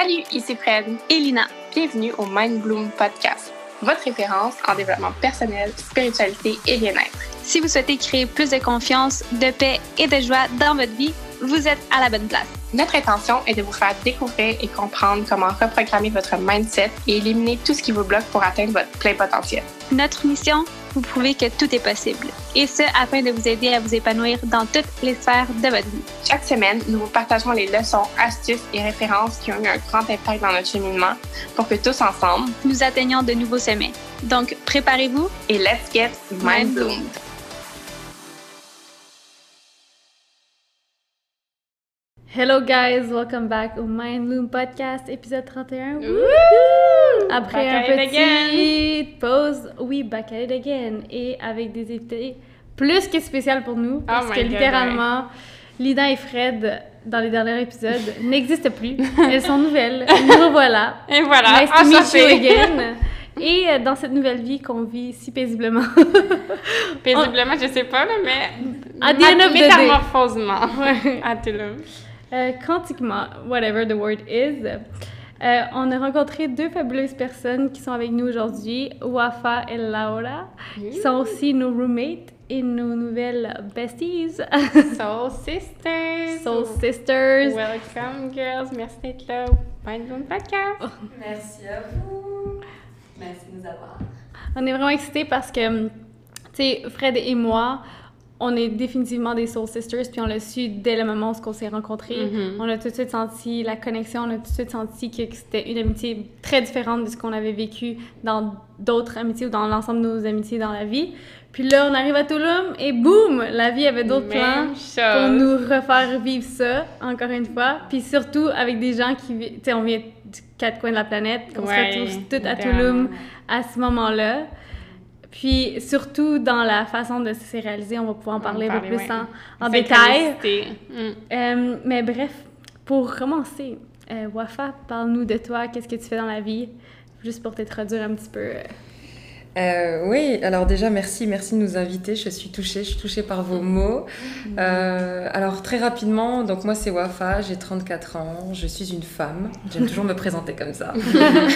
Salut, ici Fred et Lina. Bienvenue au Mind Bloom Podcast, votre référence en développement personnel, spiritualité et bien-être. Si vous souhaitez créer plus de confiance, de paix et de joie dans votre vie, vous êtes à la bonne place. Notre intention est de vous faire découvrir et comprendre comment reprogrammer votre mindset et éliminer tout ce qui vous bloque pour atteindre votre plein potentiel. Notre mission vous prouver que tout est possible. Et ce, afin de vous aider à vous épanouir dans toutes les sphères de votre vie. Chaque semaine, nous vous partageons les leçons, astuces et références qui ont eu un grand impact dans notre cheminement pour que tous ensemble, nous atteignions de nouveaux sommets. Donc, préparez-vous et let's get mind bloomed. Hello guys, welcome back au Mind Bloom Podcast, épisode 31. Après un petit pause, oui, back at it again. Et avec des invités plus que spéciales pour nous, parce oh que littéralement, Lina et Fred, dans les derniers épisodes, n'existent plus. Elles sont nouvelles. Nous revoilà. Et voilà, nice to meet you again. Et euh, dans cette nouvelle vie qu'on vit si paisiblement. paisiblement, je sais pas, mais. À métamorphosement. Ouais. À. Euh, quantiquement, whatever the word is. Euh, on a rencontré deux fabuleuses personnes qui sont avec nous aujourd'hui, Wafa et Laura, qui sont aussi nos roommates et nos nouvelles besties. Soul Sisters. Soul Sisters. Welcome, girls. Merci d'être là Mind Podcast. Merci à vous. Merci de nous avoir. On est vraiment excités parce que, tu sais, Fred et moi, on est définitivement des soul sisters, puis on l'a su dès le moment où on s'est rencontrés. Mm-hmm. On a tout de suite senti la connexion, on a tout de suite senti que c'était une amitié très différente de ce qu'on avait vécu dans d'autres amitiés ou dans l'ensemble de nos amitiés dans la vie. Puis là, on arrive à Tulum et boum, la vie avait d'autres plans pour nous refaire vivre ça, encore une fois. Puis surtout avec des gens qui, tu sais, on vient du quatre coins de la planète, qu'on se retrouve toutes à Tulum à ce moment-là. Puis surtout dans la façon de se réaliser, on va pouvoir en parler un peu plus en, détail. Mm. Euh, mais bref, pour commencer, euh, Wafa, parle-nous de toi, qu'est-ce que tu fais dans la vie, juste pour t'introduire un petit peu. Euh, euh, oui, alors déjà, merci, merci de nous inviter. Je suis touchée, je suis touchée par vos mots. Euh, alors, très rapidement, donc moi, c'est Wafa, j'ai 34 ans, je suis une femme. J'aime toujours me présenter comme ça.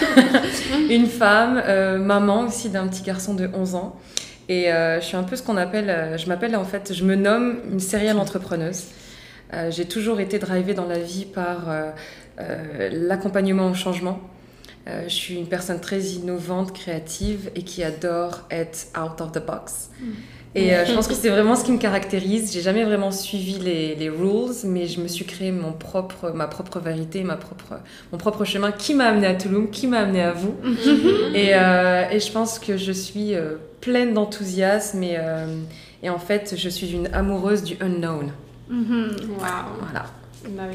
une femme, euh, maman aussi d'un petit garçon de 11 ans. Et je suis un peu ce qu'on appelle, je m'appelle en fait, je me nomme une serial entrepreneuse. j'ai toujours été drivée dans la vie par l'accompagnement au changement. Euh, je suis une personne très innovante, créative et qui adore être out of the box. Mm. Et euh, je pense que c'est vraiment ce qui me caractérise. J'ai jamais vraiment suivi les, les, rules, mais je me suis créé mon propre, ma propre vérité, ma propre, mon propre chemin qui m'a amené à Toulouse, qui m'a amené à vous. et, euh, et, je pense que je suis pleine d'enthousiasme et, et, en fait, je suis une amoureuse du unknown. Mm-hmm. Wow. Voilà.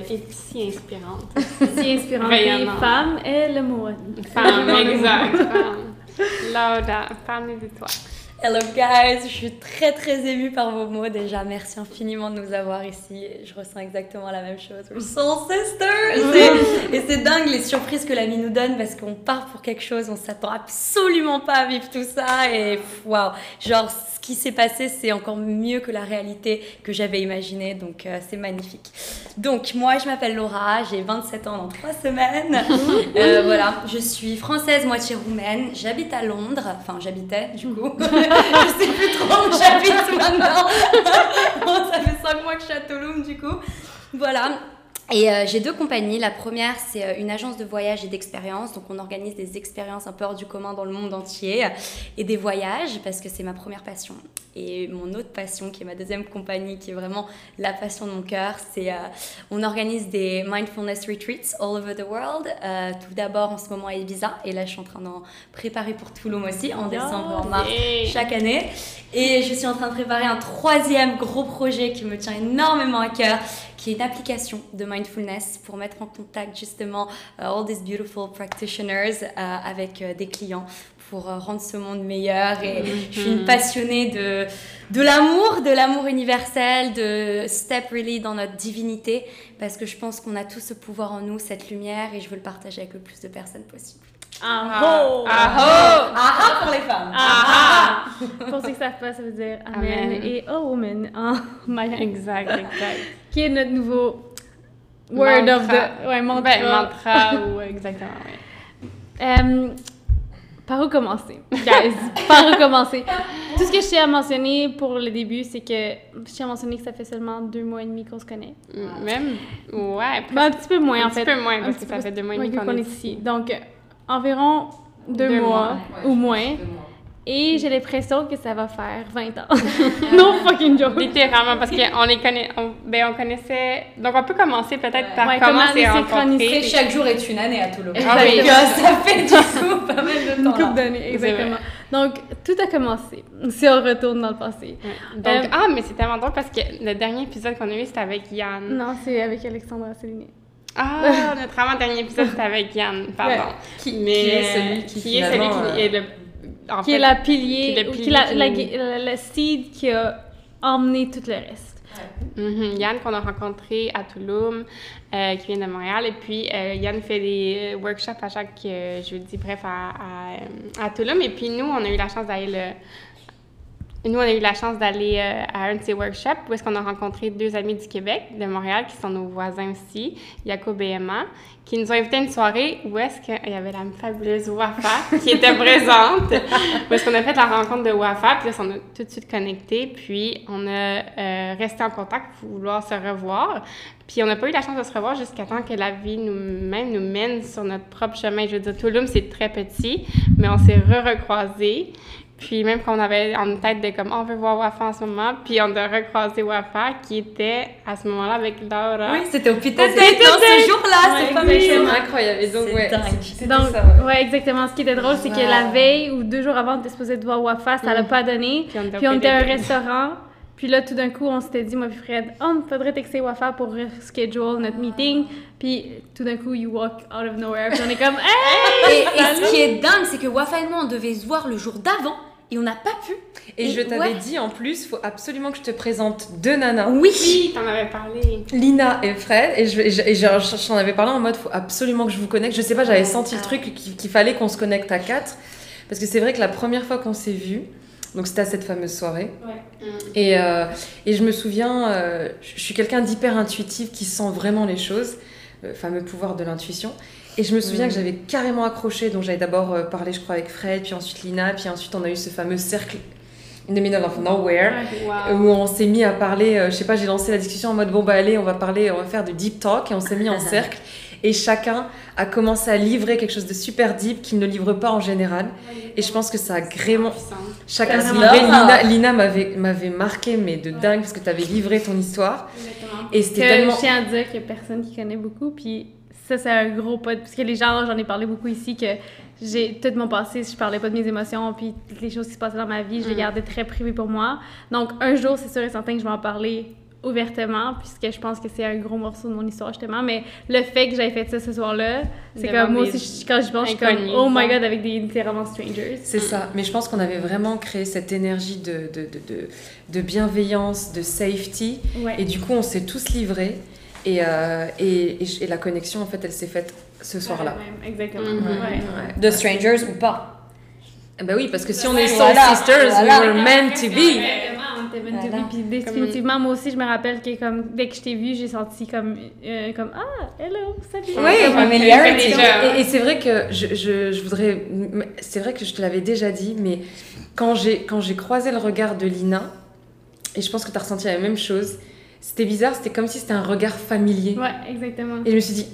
Été si inspirante. si inspirante. Et femme et le mot. Femme, exact. Femme. Laura, parle de toi. Hello guys, je suis très très émue par vos mots déjà. Merci infiniment de nous avoir ici. Je ressens exactement la même chose. Soul sisters! Et c'est dingue les surprises que la vie nous donne parce qu'on part pour quelque chose, on s'attend absolument pas à vivre tout ça et waouh! Genre qui s'est passé, c'est encore mieux que la réalité que j'avais imaginée. Donc, euh, c'est magnifique. Donc, moi, je m'appelle Laura, j'ai 27 ans dans 3 semaines. Euh, voilà, je suis française, moitié roumaine. J'habite à Londres. Enfin, j'habitais, du coup. Je sais plus trop où j'habite maintenant. ça fait 5 mois que je suis à Toulouse, du coup. Voilà. Et euh, j'ai deux compagnies. La première, c'est euh, une agence de voyage et d'expérience. Donc, on organise des expériences un peu hors du commun dans le monde entier et des voyages parce que c'est ma première passion. Et mon autre passion, qui est ma deuxième compagnie, qui est vraiment la passion de mon cœur, c'est euh, on organise des mindfulness retreats all over the world. tout d'abord en ce moment à Ibiza. Et là, je suis en train d'en préparer pour Toulouse aussi, en décembre en mars chaque année. Et je suis en train de préparer un troisième gros projet qui me tient énormément à cœur qui est une application de mindfulness pour mettre en contact justement uh, all these beautiful practitioners uh, avec uh, des clients pour rendre ce monde meilleur. Et je suis une passionnée de, de l'amour, de l'amour universel, de step really dans notre divinité, parce que je pense qu'on a tout ce pouvoir en nous, cette lumière, et je veux le partager avec le plus de personnes possible. Ah oh! Ah oh! Ah ah pour les femmes! Ah ah! pour ceux qui ne savent pas, ça veut dire Amen, et Oh Woman en maya. Exact, exact. qui est notre nouveau Word mantra. of the. Ouais, mantra. Ben, mantra ou exactement, oui. Euh, par où commencer? Guys, par où commencer? Tout ce que je tiens à mentionner pour le début, c'est que je tiens à mentionner que ça fait seulement deux mois et demi qu'on se connaît. Même, ouais, Ben, un petit peu moins, un en petit fait. peu moins, Un parce petit que ça fait deux mois et ouais, demi qu'on est est ici. Donc, euh, environ deux, Deux mois, mois. ou moins. Et j'ai l'impression que ça va faire 20 ans. no fucking joke. Littéralement, parce qu'on les connaît, on, ben, on connaissait... Donc, on peut commencer peut-être par Ouais, comment c'est chaque jour est une année à Toulouse. Donc, euh, ça fait du coup pas mal de Une temps. couple là. d'années, exactement. Donc, tout a commencé. Si on retourne dans le passé. Ouais. Donc, Euh, ah, mais c'est tellement drôle parce que le dernier épisode qu'on a eu, c'était avec Yann. Non, c'est avec Alexandra Céline. Ah, notre avant-dernier épisode, c'était avec Yann, pardon. Qui, Mais qui est celui qui, qui est celui qui est le... en qui fait, est la pilier, qui est le ou qui pilier est la, qui la, la- la seed qui a emmené tout le reste. Mhm, Yann qu'on a rencontré à Touloum, euh, qui vient de Montréal. Et puis, euh, Yann fait des euh, workshops à chaque euh, jeudi, bref, à, à, à Touloum. Et puis, nous, on a eu la chance d'aller le... Nous, on a eu la chance d'aller euh, à un de ces workshops où est-ce qu'on a rencontré deux amis du Québec, de Montréal, qui sont nos voisins aussi, Jacob et Emma, qui nous ont invités à une soirée où est-ce qu'il y avait la fabuleuse Wafa qui était présente, où est-ce qu'on a fait la rencontre de Wafa, puis là, on a tout de suite connecté, puis on a euh, resté en contact pour vouloir se revoir. Puis on n'a pas eu la chance de se revoir jusqu'à temps que la vie nous-même nous mène sur notre propre chemin. Je veux dire, Touloum, c'est très petit, mais on s'est re-recroisés. Puis même qu'on avait en tête de comme, on veut voir Wafa en ce moment, puis on a recroisé Wafa qui était à ce moment-là avec Laura. Oui, c'était au Pita C'était C'était dans dingue. ce jour-là, Ouais, c'est pas mieux. incroyable. Et donc, C'est ouais, dingue. c'était Donc, ça, ouais. ouais. exactement. Ce qui était drôle, c'est que la veille ou deux jours avant, on était supposé de voir Wafa, ça l'a pas donné. Puis on était au Puis on était à un restaurant. Puis là, tout d'un coup, on s'était dit, moi puis Fred, oh, il faudrait texter Wafa pour schedule notre meeting. Puis tout d'un coup, you walk out of nowhere. Puis on est comme, hey! Et, et ce qui est dingue, c'est que Wafa et moi, on devait se voir le jour d'avant et on n'a pas pu. Et, Et je t'avais ouais. dit en plus, faut absolument que je te présente deux nanas. Oui. Oui, t'en avais parlé. Lina et Fred, et je- et je- et je- j'en avais parlé en mode faut absolument que je vous connecte. Je sais pas, j'avais senti le Ah. truc qu'il fallait qu'on se connecte à quatre. Parce que c'est vrai que la première fois qu'on s'est vus, donc c'était à cette fameuse soirée, et, euh, et je me souviens, euh, je suis quelqu'un d'hyper intuitif qui sent vraiment les choses, le fameux pouvoir de l'intuition. Et je me souviens que j'avais carrément accroché, donc j'avais d'abord euh, parlé, je crois, avec Fred, puis ensuite Lina, puis ensuite on a eu ce fameux cercle in the middle of nowhere Wow. où on s'est mis à parler, euh, je sais pas, j'ai lancé la discussion en mode bon bah allez, on va parler, on va faire du deep talk et on s'est mis en cercle. Et chacun a commencé à livrer quelque chose de super deep qu'il ne livre pas en général. Et je pense que ça a vraiment chacun s'est livré. Lina, Lina m'avait m'avait marqué mais de dingue parce que tu avais livré ton histoire. Et Que c'était tellement je tiens à dire qu'il y a personne qui connaît beaucoup. Puis ça, c'est un gros pas. Parce que les gens, j'en ai parlé beaucoup ici, que j'ai tout mon passé, je parlais pas de mes émotions, puis toutes les choses qui se passaient dans ma vie, je les Mm. gardais très privées pour moi. Donc, un jour, c'est sûr et certain que je vais en parler ouvertement, puisque je pense que c'est un gros morceau de mon histoire, justement. Mais le fait que j'avais fait ça ce soir-là, c'est comme moi aussi, je- quand je pense, je suis comme, oh my god, avec des littéralement strangers. C'est ça, mais je pense qu'on avait vraiment créé cette énergie de, de, de, de, de bienveillance, de safety, Ouais. et du coup on s'est tous livrés, et, euh, et, et, et la connexion en fait elle s'est faite ce soir-là. Ouais, exactement. Mhm. Ouais. Ouais. De strangers ou pas? Eh Ben oui, parce que si on est soul Voilà, sisters, voilà. we were meant to be. Exactement, on était meant to Voilà. be. Puis définitivement, moi aussi, je me rappelle que comme, dès que je t'ai vu, j'ai senti comme, euh, comme Ah, hello, salut. Oui, familiarity. Et, et c'est vrai que je, je, je voudrais. C'est vrai que je te l'avais déjà dit, mais quand j'ai quand j'ai croisé le regard de Lina, et je pense que tu as ressenti la même chose, c'était bizarre, c'était comme si c'était un regard familier. Ouais, exactement. Et je me suis dit,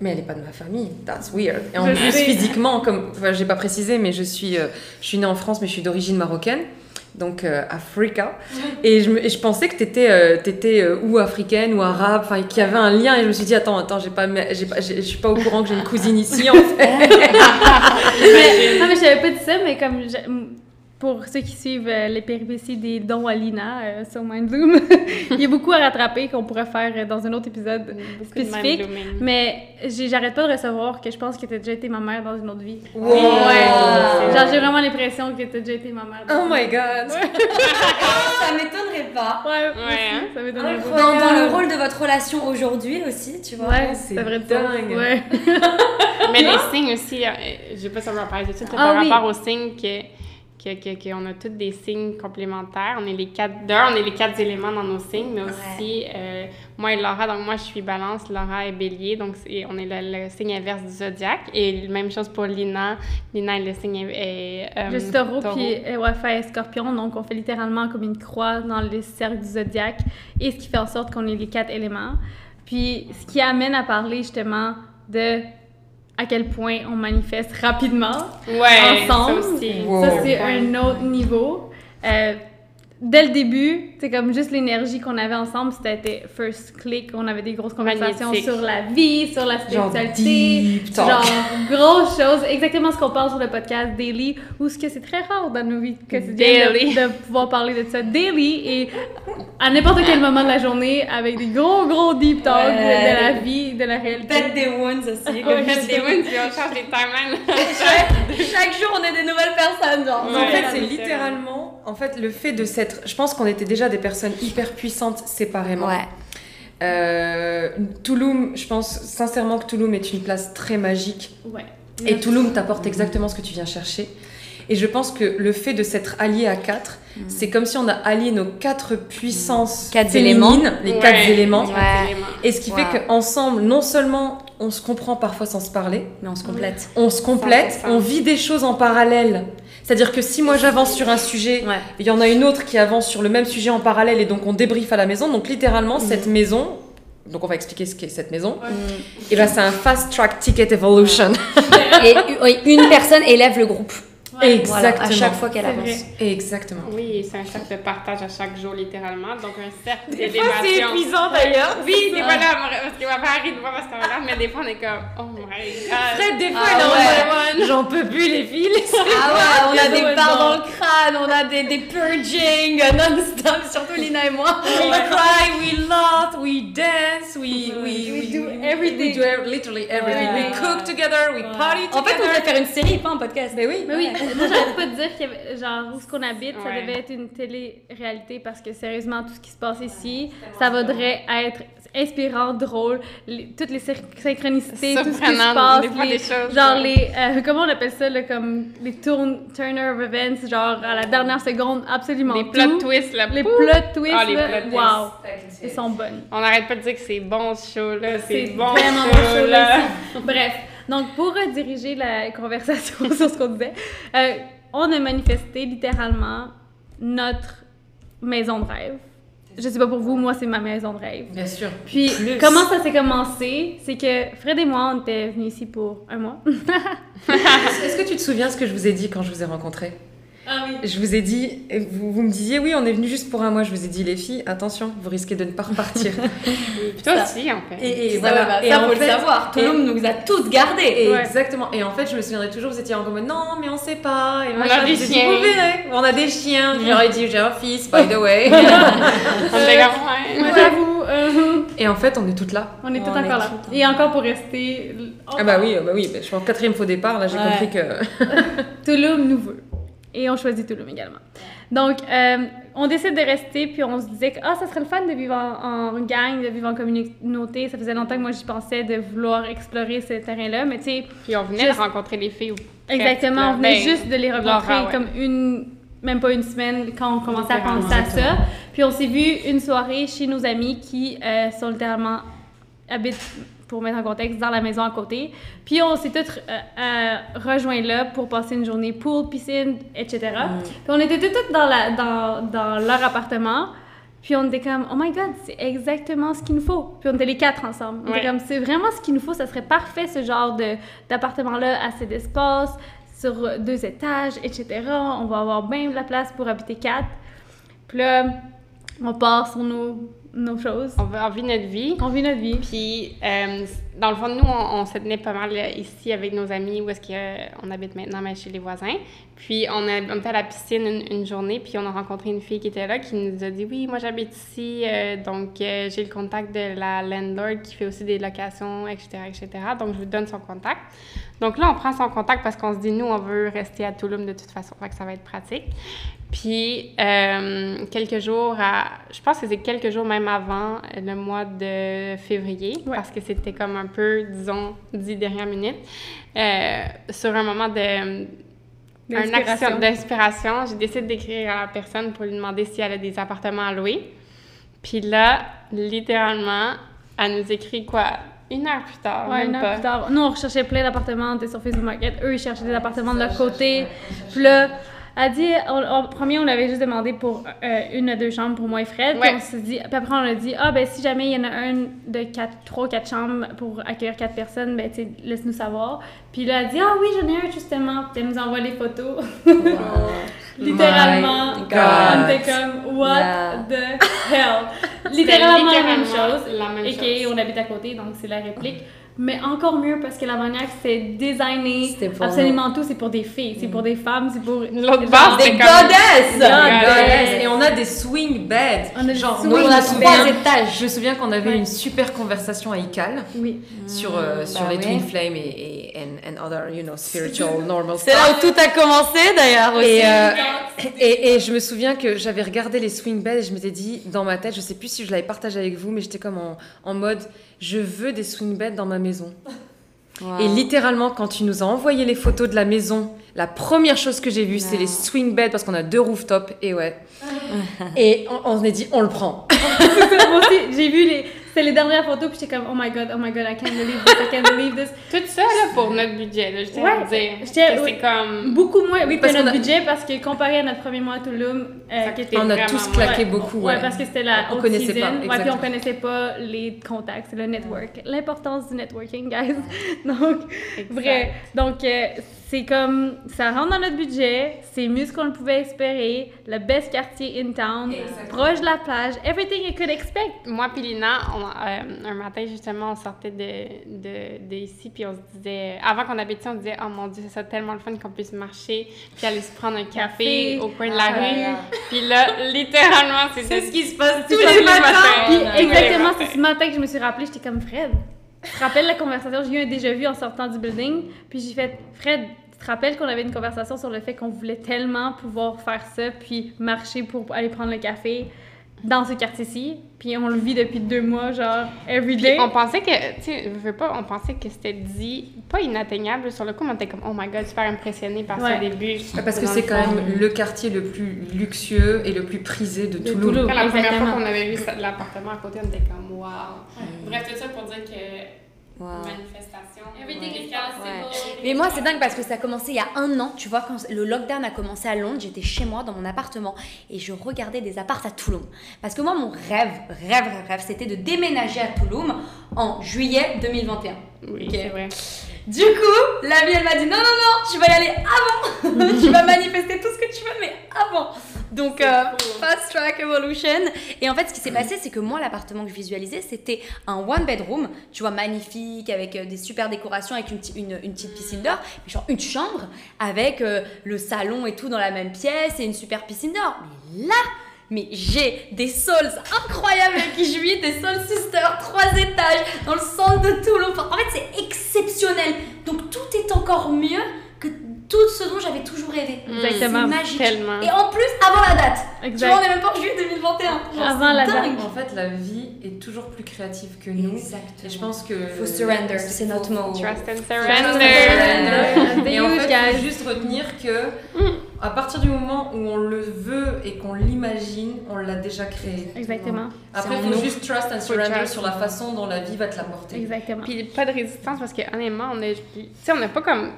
mais elle n'est pas de ma famille, that's weird. Et en Je plus, sais. physiquement, comme, enfin, j'ai pas précisé, mais je suis, euh, je suis née en France, mais je suis d'origine marocaine, donc euh, Africa. Et je, et je pensais que tu étais, ou africaine ou arabe, enfin, qu'il y avait un lien. Et je me suis dit, attends, attends, j'ai pas, j'ai pas, je suis pas au courant que j'ai une cousine ici, en fait. mais, non, mais je t'avais pas dit ça, mais comme pour ceux qui suivent euh, les péripéties des dons à Lina euh, sur Mindzoom, il y a beaucoup à rattraper qu'on pourrait faire euh, dans un autre épisode. Beaucoup de spécifique. Mais j'arrête pas de recevoir que je pense que t'as déjà été ma mère dans une autre vie. Wow. Ouais. Genre, j'ai vraiment l'impression que t'as déjà été ma mère. dans Oh my god. Ça m'étonnerait pas. Ouais, Ouais, hein. ça m'étonnerait pas. Dans, dans le rôle de votre relation aujourd'hui aussi, tu vois. Ouais, c'est c'est vrai dingue. Ouais. Mais les signes aussi, euh, je vais pas savoir parler de ça, Ah par oui. rapport aux signes que, qu'on que, qu'on a tous des signes complémentaires. On est les quatre, d'un, on est les quatre éléments dans nos signes, mais aussi, euh, moi et Laura, donc moi je suis balance, Laura est bélier, donc on est le, signe inverse du zodiaque. Et même chose pour Lina. Lina est le signe est, euh, Le taureau, puis euh, ouais, scorpion, donc on fait littéralement comme une croix dans le cercle du zodiaque, et ce qui fait en sorte qu'on est les quatre éléments. Puis ce qui amène à parler justement de à quel point on manifeste rapidement ensemble. Ça, c'est un autre niveau. Euh, dès le début, c'est comme juste l'énergie qu'on avait ensemble, c'était first click, on avait des grosses conversations sur la vie, sur la spiritualité, genre, genre grosses choses, exactement ce qu'on parle sur le podcast Daily, ou ce que c'est très rare dans nos vies quotidiennes de, de, pouvoir parler de ça. Daily et à n'importe quel moment de la journée avec des gros gros deep talks de, la vie, de la réalité. Peut-être des wounds aussi. Peut-être des wounds, puis on change les timelines. chaque, jour, on est des nouvelles personnes, genre. en fait, c'est littéralement, en fait, le fait de s'être, je pense qu'on était déjà des personnes hyper puissantes séparément. Ouais. Euh, Touloum, je pense sincèrement que Touloum est une place très magique. Ouais. Et Touloum t'apporte exactement ce que tu viens chercher. Et je pense que le fait de s'être allié à quatre, mm. c'est comme si on a allié nos quatre puissances quatre éléments. les quatre éléments. Et ce qui fait qu'ensemble, non seulement on se comprend parfois sans se parler, mais on se complète. On se complète, on vit des choses en parallèle c'est-à-dire que si moi j'avance sur un sujet, il y en a une autre qui avance sur le même sujet en parallèle et donc on débriefe à la maison. Donc littéralement, mm. cette maison, donc on va expliquer ce qu'est cette maison, et ben c'est un fast track ticket evolution. et une personne élève le groupe. Exactement. à chaque fois qu'elle avance. Exactement. Oui, c'est un cercle de partage à chaque jour, littéralement. Donc, un cercle d'élévation. c'est épuisant d'ailleurs. Oui, des fois, là, parce que ma part arrive de voir parce qu'on mais des fois, on est comme, oh my god. Fred, des fois, ah, ouais. j'en peux plus, les filles. Ah ouais, on a des barres dans le crâne, on a des, des purging non-stop, surtout Lina et moi. We cry, we laugh, we dance, we, we, we, do everything. We do literally everything. We cook together, we party together. En fait, on devrait faire une série, pas un podcast. Mais oui. Mais oui. Moi, j'arrête pas de dire que, genre, où ce qu'on habite, ça devait être une télé-réalité parce que, sérieusement, tout ce qui se passe ici, ça voudrait être inspirant, drôle, toutes les synchronicités, tout ce qui se passe, les, choses, genre les, euh, comment on appelle ça, là, comme les turn, turner of events, genre à la dernière seconde, absolument Les plot twists, là. Les plot twists, ah, les plot wow, ils sont bonnes. On n'arrête pas de dire que c'est bon ce show-là, c'est bon vraiment ce show-là. Bref. Donc, pour rediriger la conversation sur ce qu'on disait, euh, on a manifesté littéralement notre maison de rêve. Je sais pas pour vous, moi, c'est ma maison de rêve. Bien sûr. Puis, comment ça s'est commencé? C'est que Fred et moi, on était venus ici pour un mois. Est-ce que tu te souviens ce que je vous ai dit quand je vous ai rencontrés? Ah je vous ai dit, vous, vous, me disiez, oui, on est venu juste pour un mois. Je vous ai dit, les filles, attention, vous risquez de ne pas repartir. Toi aussi, en fait. Et, et voilà. Bah, et ça, faut le savoir. Touloum nous a tous gardés. Exactement. Et en fait, je me souviendrai toujours, vous étiez en mode, non, mais on sait pas. Et moi, on a des chiens. vous verrez. On a des chiens. J'aurais dit, j'ai un fils, by the way. Moi, j'avoue. Euh, et en fait, on est toutes là. On est toutes encore là. Et encore pour rester. Ah bah oui, bah oui. Je pense quatrième faux départ, là, j'ai compris que. Touloum nous veut. Et on choisit Touloum également. Donc, euh, on décide de rester, puis on se disait que ah, ça serait le fun de vivre en, gang, de vivre en communauté. Ça faisait longtemps que moi, j'y pensais de vouloir explorer ce terrain-là, mais tu sais... Puis on venait de rencontrer les filles. Exactement, on venait ben, juste de les rencontrer comme une... Même pas une semaine quand on commençait à penser à ça. Puis on s'est vu une soirée chez nos amis qui euh, sont littéralement habitent pour mettre en contexte, dans la maison à côté. Puis on s'est tous euh, euh, rejoints là pour passer une journée pool, piscine, etc. Mm. Puis on était tous dans, la, dans, dans, leur appartement. Puis on était comme, oh my god, c'est exactement ce qu'il nous faut. Puis on était les quatre ensemble. On était comme, c'est vraiment ce qu'il nous faut. Ça serait parfait ce genre d'appartement-là, assez d'espace, sur deux étages, etc. On va avoir bien de la place pour habiter quatre. Puis là, on part sur nos nos choses. On, vit notre vie. On vit notre vie. Puis, euh, dans le fond, nous, on, se tenait pas mal ici avec nos amis où est-ce qu'on habite maintenant, mais chez les voisins. Puis, on, a, on était à la piscine une, journée, puis on a rencontré une fille qui était là, qui nous a dit Oui, moi, j'habite ici, euh, donc euh, j'ai le contact de la landlord qui fait aussi des locations, etc., etc. Donc, je vous donne son contact. Donc là, on prend son contact parce qu'on se dit Nous, on veut rester à Touloum de toute façon, fait que ça va être pratique. Puis, euh, quelques jours, à, je pense que c'est quelques jours même avant le mois de février, parce que c'était comme un peu, disons, dix dernières minutes, euh, sur un moment de un D'inspiration. action d'inspiration. J'ai décidé d'écrire à la personne pour lui demander si elle a des appartements à louer. Puis là, littéralement, elle nous écrit quoi? Une heure plus tard, Ouais, même une heure pas. plus tard. Nous, on recherchait plein d'appartements, on était sur Facebook Market. Eux, ils cherchaient des appartements de leur côté. Puis là, elle dit, on, on- premier, on avait juste demandé pour euh, une ou deux chambres pour moi et Fred. Puis on s'est dit, puis après, on a dit, ah, ben, si jamais il y en a un de quatre, trois, quatre chambres pour accueillir quatre personnes, ben, tu sais, laisse-nous savoir. Puis là, elle dit, ah oui, j'en ai un justement. Puis elle nous envoie les photos. Littéralement, My on était comme, what Yeah. the hell? C'était littéralement la même littéralement chose. La même Et chose. on habite à côté, donc c'est la réplique. Mais encore mieux parce que la manière que c'est designé, absolument tout, c'est pour des filles, c'est pour des femmes, c'est pour. L'autre genre- base, Des goddesses Goddess. Et on a des swing beds. On a Genre, swing On a trois étages. je me souviens qu'on avait Ouais. une super conversation à ICAL Oui. sur, euh, sur bah les ouais. Twin Flame et, et and, and other, you know, spiritual, normal C'est là où tout a commencé d'ailleurs aussi. Et, euh, et, et je me souviens que j'avais regardé les swing beds et je m'étais dit, dans ma tête, je sais plus si je l'avais partagé avec vous, mais j'étais comme en, en mode, je veux des swing beds dans ma maison. Wow. Et littéralement, quand tu nous as envoyé les photos de la maison, la première chose que j'ai vue, c'est les swing beds parce qu'on a deux rooftops. Et ouais. et on, on s'est dit, on le prend. J'ai vu les. C'était les dernières photos, puis j'étais comme, oh my god, oh my god, I can't believe this, I can't believe this. Tout ça, là, pour notre budget, là, je tiens à Ouais, dire. que oui. C'est comme... Beaucoup moins, oui, que notre a- budget, parce que comparé à notre premier mois à Tulum, euh, qui était On a tous claqué Ouais. beaucoup. Ouais, Ouais, parce que c'était la On haute connaissait season. pas, Ouais, puis on connaissait pas les contacts, le network. L'importance du networking, guys. Donc, Exact. vrai. Donc, euh, c'est comme, ça rentre dans notre budget, c'est mieux ce qu'on pouvait espérer, le best quartier in town, proche de la plage, everything you could expect. Moi puis Lina, on, euh, un matin, justement, on sortait de, de, de ici, puis on se disait... Avant qu'on habite ici, on disait « Oh mon Dieu, c'est ça tellement le fun qu'on puisse marcher, puis aller se prendre un café Café. au coin de Ah, la rue. ouais. Puis là, littéralement, c'est ce qui se passe Tous les matins. Puis exactement, c'est ce matin que je me suis rappelée, j'étais comme Fred. Tu te rappelles la conversation? J'ai eu un déjà vu en sortant du building, puis j'ai fait Fred, tu te rappelles qu'on avait une conversation sur le fait qu'on voulait tellement pouvoir faire ça, puis marcher pour aller prendre le café? Dans ce quartier-ci, puis on le vit depuis deux mois, genre, every Puis day. on pensait que, tu sais, je veux pas, on pensait que c'était dit, pas inatteignable sur le coup, mais on était comme, oh my god, super impressionné par ça Ouais. au début. Parce que c'est quand fond. même le quartier le plus luxueux et le plus prisé de De Toulouse. Toulouse. Quand la première Exactement. fois qu'on avait vu l'appartement à côté, on était comme, wow. Bref, tout ça pour dire que Wow. manifestation. Everything is Ouais. Mais moi, c'est dingue parce que ça a commencé il y a un an. Tu vois, quand le lockdown a commencé à Londres, j'étais chez moi dans mon appartement et je regardais des apparts à Toulon. Parce que moi, mon rêve, rêve, rêve, rêve, c'était de déménager à Toulon en juillet 2021. Oui, c'est vrai. Du coup, la vie, elle m'a dit non, non, non, tu vas y aller avant. tu vas manifester tout ce que tu veux, mais avant. Donc, euh, fast track evolution. Et en fait, ce qui s'est passé, c'est que moi, l'appartement que je visualisais, c'était un one bedroom, tu vois, magnifique, avec euh, des super décorations, avec une, petite- une, une petite piscine d'or, mais genre une chambre avec euh, le salon et tout dans la même pièce et une super piscine d'or. Mais là, mais j'ai des souls incroyables avec qui je vis, des soul sisters, trois étages, dans le centre de Toulon. En fait, c'est exceptionnel. Encore mieux que tout ce dont j'avais toujours rêvé. Exactement. C'est magique. Tellement. Et en plus, avant la date. Tu vois, on est même pas en juillet 2021. Genre, Avant la dingue. En fait, la vie est toujours plus créative que nous. Exactement. Et je pense que. Faut surrender, c'est notre mot. Trust and Trust surrender. surrender. Et en fait, faut juste retenir que à partir du moment où on le veut et qu'on l'imagine, on l'a déjà créé. Exactement. Après, il faut juste trust and surrender trust. sur la façon dont la vie va te l'apporter. Exactement. Puis pas de résistance parce que honnêtement, on a, tu sais, on n'a pas comme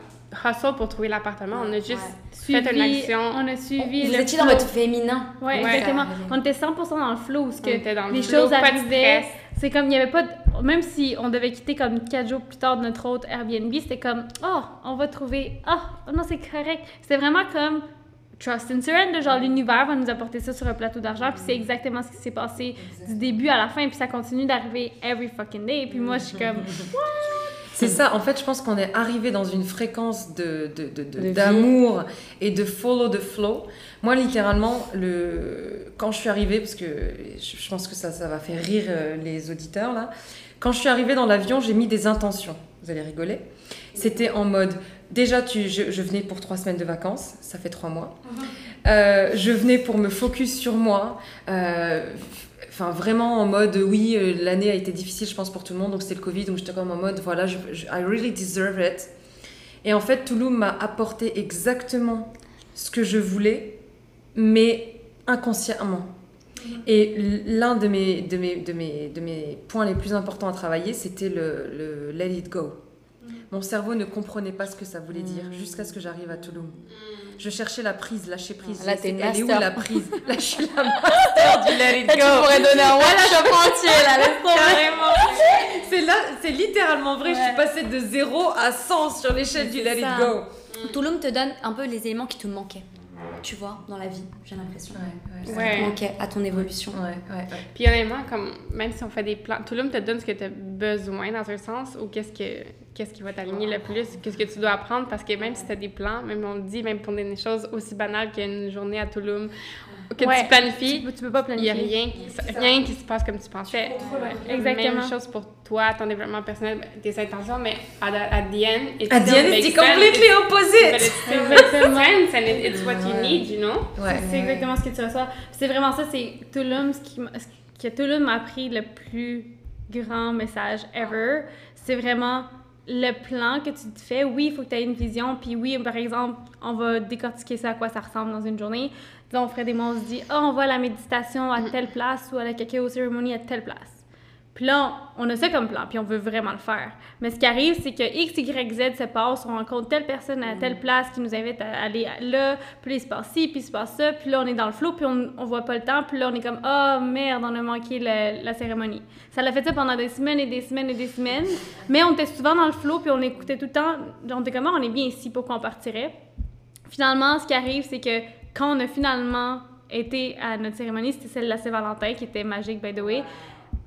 hustle pour trouver l'appartement, on a juste Suivi, fait une action. on a suivi Vous le étiez dans votre féminin. Ouais, Ouais. exactement. On était 100% dans le flow, parce que On était dans le les flow, choses pas de arrivaient. C'est comme, il n'y avait pas de... Même si on devait quitter comme quatre jours plus tard de notre autre Airbnb, c'était comme, oh, on va trouver, oh, oh non, c'est correct. C'était vraiment comme trust and surrender, genre l'univers va nous apporter ça sur un plateau d'argent, puis c'est exactement ce qui s'est passé du début à la fin, puis ça continue d'arriver every fucking day. Puis moi, je suis comme, C'est ça, en fait, je pense qu'on est arrivé dans une fréquence de, de- de- de- De vie. d'amour et de follow the flow. Moi, littéralement, le... quand je suis arrivée, parce que je pense que ça, ça va faire rire euh, les auditeurs, là, quand je suis arrivée dans l'avion, j'ai mis des intentions. Vous allez rigoler. C'était en mode, déjà, tu, je, je venais pour trois semaines de vacances, ça fait trois mois. Euh, je venais pour me focus sur moi. euh, Enfin, vraiment en mode, oui, euh, l'année a été difficile, je pense, pour tout le monde, donc c'était le Covid, donc j'étais comme en mode, voilà, je, je- I really deserve it. Et en fait, Touloum m'a apporté exactement ce que je voulais, mais inconsciemment. Et l'un de mes, de, mes, de, mes, de mes points les plus importants à travailler, c'était le, le let it go. Mon cerveau ne comprenait pas ce que ça voulait dire jusqu'à ce que j'arrive à Touloum. Je cherchais la prise, lâcher prise. Là, t'es une Elle est où la prise Là, je suis la master du let it Là, tu go. pourrais donner un workshop entier, là, laisse. C'est là, c'est littéralement vrai. Je suis Ouais. passée de 0 à 100 sur l'échelle du let it go. Touloum te donne un peu les éléments qui te manquaient, tu vois, dans la vie, j'ai l'impression. Ouais, Ouais. Qui te manquaient à ton évolution. ouais, ouais. Puis honnêtement, comme, même si on fait des plans, Touloum te donne ce que tu as besoin dans un sens ou qu'est-ce que qu'est-ce qui va t'aligner le plus, qu'est-ce que tu dois apprendre parce que même si tu as des plans, même on le dit, même pour des choses aussi banales qu'une journée à Touloum, que Ouais. tu planifies, Tu peux, tu peux pas il n'y planifier. a rien, qui- rien qui se passe comme tu pensais. Exactement. Même chose pour toi, ton développement personnel, tes intentions, mais at, the- at end, At the it's sense. completely But opposite. it still makes sense and it- it's what you Ouais. need, you know? Ouais. C'est exactement ce que tu reçois. C'est vraiment ça, c'est Touloum, ce qui ce que Touloum m'a appris le plus grand message ever. C'est vraiment le plan que tu te fais. Oui, il faut que tu aies une vision. Puis oui, par exemple, on va décortiquer ça à quoi ça ressemble dans une journée. Disons, on ferait des mots, on se dit, oh, on va à la méditation à telle place ou à la cacao cérémonie à telle place. Puis là, on a ça comme plan, puis on veut vraiment le faire. Mais ce qui arrive, c'est que X, Y, Z se passe, on rencontre telle personne à telle place qui nous invite à aller là, puis là, il se passe ci, puis il se passe ça, puis là, on est dans le flot, puis on, on voit pas le temps, puis là, on est comme, oh merde, on a manqué le- la cérémonie. Ça l'a fait ça pendant des semaines et des semaines et des semaines, mais on était souvent dans le flot, puis on écoutait tout le temps, on était comme, Ah, on est bien ici, pourquoi on partirait? Finalement, ce qui arrive, c'est que quand on a finalement été à notre cérémonie, c'était celle de la Saint-Valentin, qui était magique, by the way.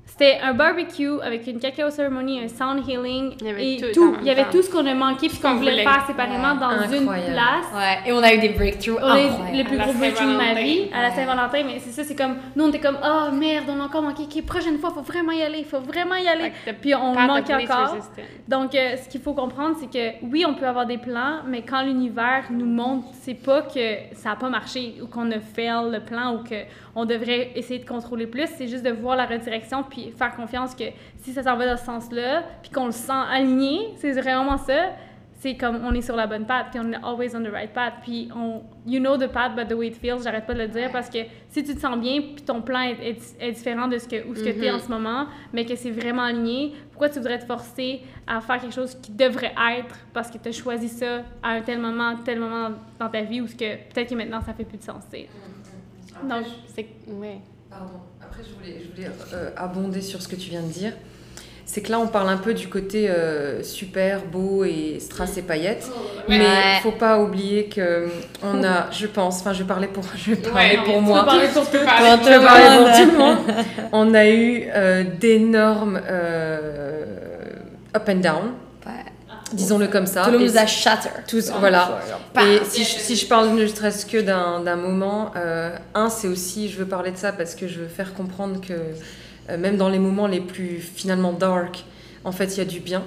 C'était un barbecue avec une cacao ceremony, un sound healing Il y avait et tout Il y avait tout ce qu'on a manqué puis qu'on qu'on voulait faire séparément dans une place. Ouais, et on a eu des breakthroughs On a eu incroyables. les plus gros breakthroughs de ma vie à la Saint-Valentin, mais c'est ça, c'est comme, nous on était comme, oh merde, on a encore manqué, ok, prochaine fois, faut vraiment y aller, faut vraiment y aller. Que Puis on least encore. resistance. Donc, euh, ce qu'il faut comprendre, c'est que oui, on peut avoir des plans, mais quand l'univers nous montre, c'est pas que ça n'a pas marché ou qu'on a fail le plan ou qu'on devrait essayer de contrôler plus, c'est juste de voir la redirection puis faire confiance que si ça s'en va dans ce sens-là, puis qu'on le sent aligné, c'est vraiment ça. C'est comme on est sur la bonne path, puis on est always on the right path. Puis on, you know the path, but the way it feels, j'arrête pas de le dire parce que si tu te sens bien, puis ton plan est, est- est différent de ce que, où ce que tu es Mhm. en ce moment, mais que c'est vraiment aligné, pourquoi tu voudrais te forcer à faire quelque chose qui devrait être parce que tu as choisi ça à un tel moment, tel moment dans ta vie où ce que peut-être que maintenant ça fait plus de sens, tu sais? Donc, C'est... Ouais. Pardon. Après, je voulais, je voulais euh, abonder sur ce que tu viens de dire. C'est que là, on parle un peu du côté euh, super beau et strass et paillettes. Mais Ouais. il faut pas oublier que on a, je pense, enfin, je parlais pour, je parlais Ouais, pour moi. parler pour tout. Je Pour tout vais le parler monde. pour tout le monde. On a eu euh, d'énormes euh, up and down, Ouais. Disons-le comme ça. Toulouse nous a shatter. tous, voilà. Et si je, si je parle ne serait-ce que d'un d'un moment, euh, un, c'est aussi, je veux parler de ça parce que je veux faire comprendre que euh, même dans les moments les plus finalement dark, en fait, il y a du bien.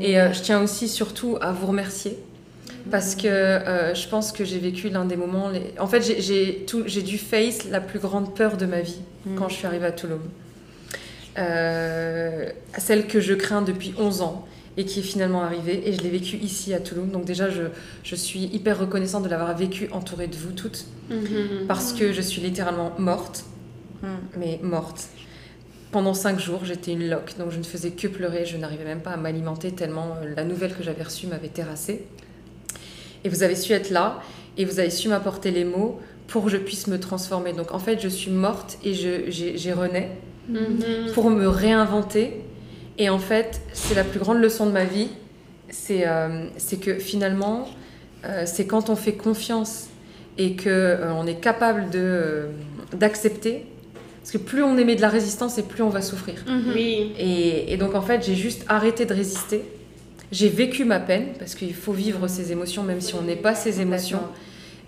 Et euh, je tiens aussi surtout à vous remercier parce que euh, je pense que j'ai vécu l'un des moments. Les... En fait, j'ai- j'ai tout- j'ai dû face la plus grande peur de ma vie quand je suis arrivée à Toulouse. Euh, celle que je crains depuis 11 ans et qui est finalement arrivée. Et je l'ai vécue ici à Toulouse. Donc déjà, je, je suis hyper reconnaissante de l'avoir vécue entourée de vous toutes Mhm. parce que je suis littéralement morte, Mm. mais morte. Pendant cinq jours, j'étais une loque, donc je ne faisais que pleurer, je n'arrivais même pas à m'alimenter tellement euh, la nouvelle que j'avais reçue m'avait terrassée. Et vous avez su être là, et vous avez su m'apporter les mots pour que je puisse me transformer. Donc en fait, je suis morte et j'ai rené Mhm. pour me réinventer. Et en fait, c'est la plus grande leçon de ma vie, c'est euh, que finalement, euh, c'est quand on fait confiance et que euh, on est capable de euh, d'accepter. Parce que plus on émet de la résistance et plus on va souffrir. Mhm. Oui. Et, et donc en fait, j'ai juste arrêté de résister. J'ai vécu ma peine, parce qu'il faut vivre ses émotions, même si on n'est pas ses émotions.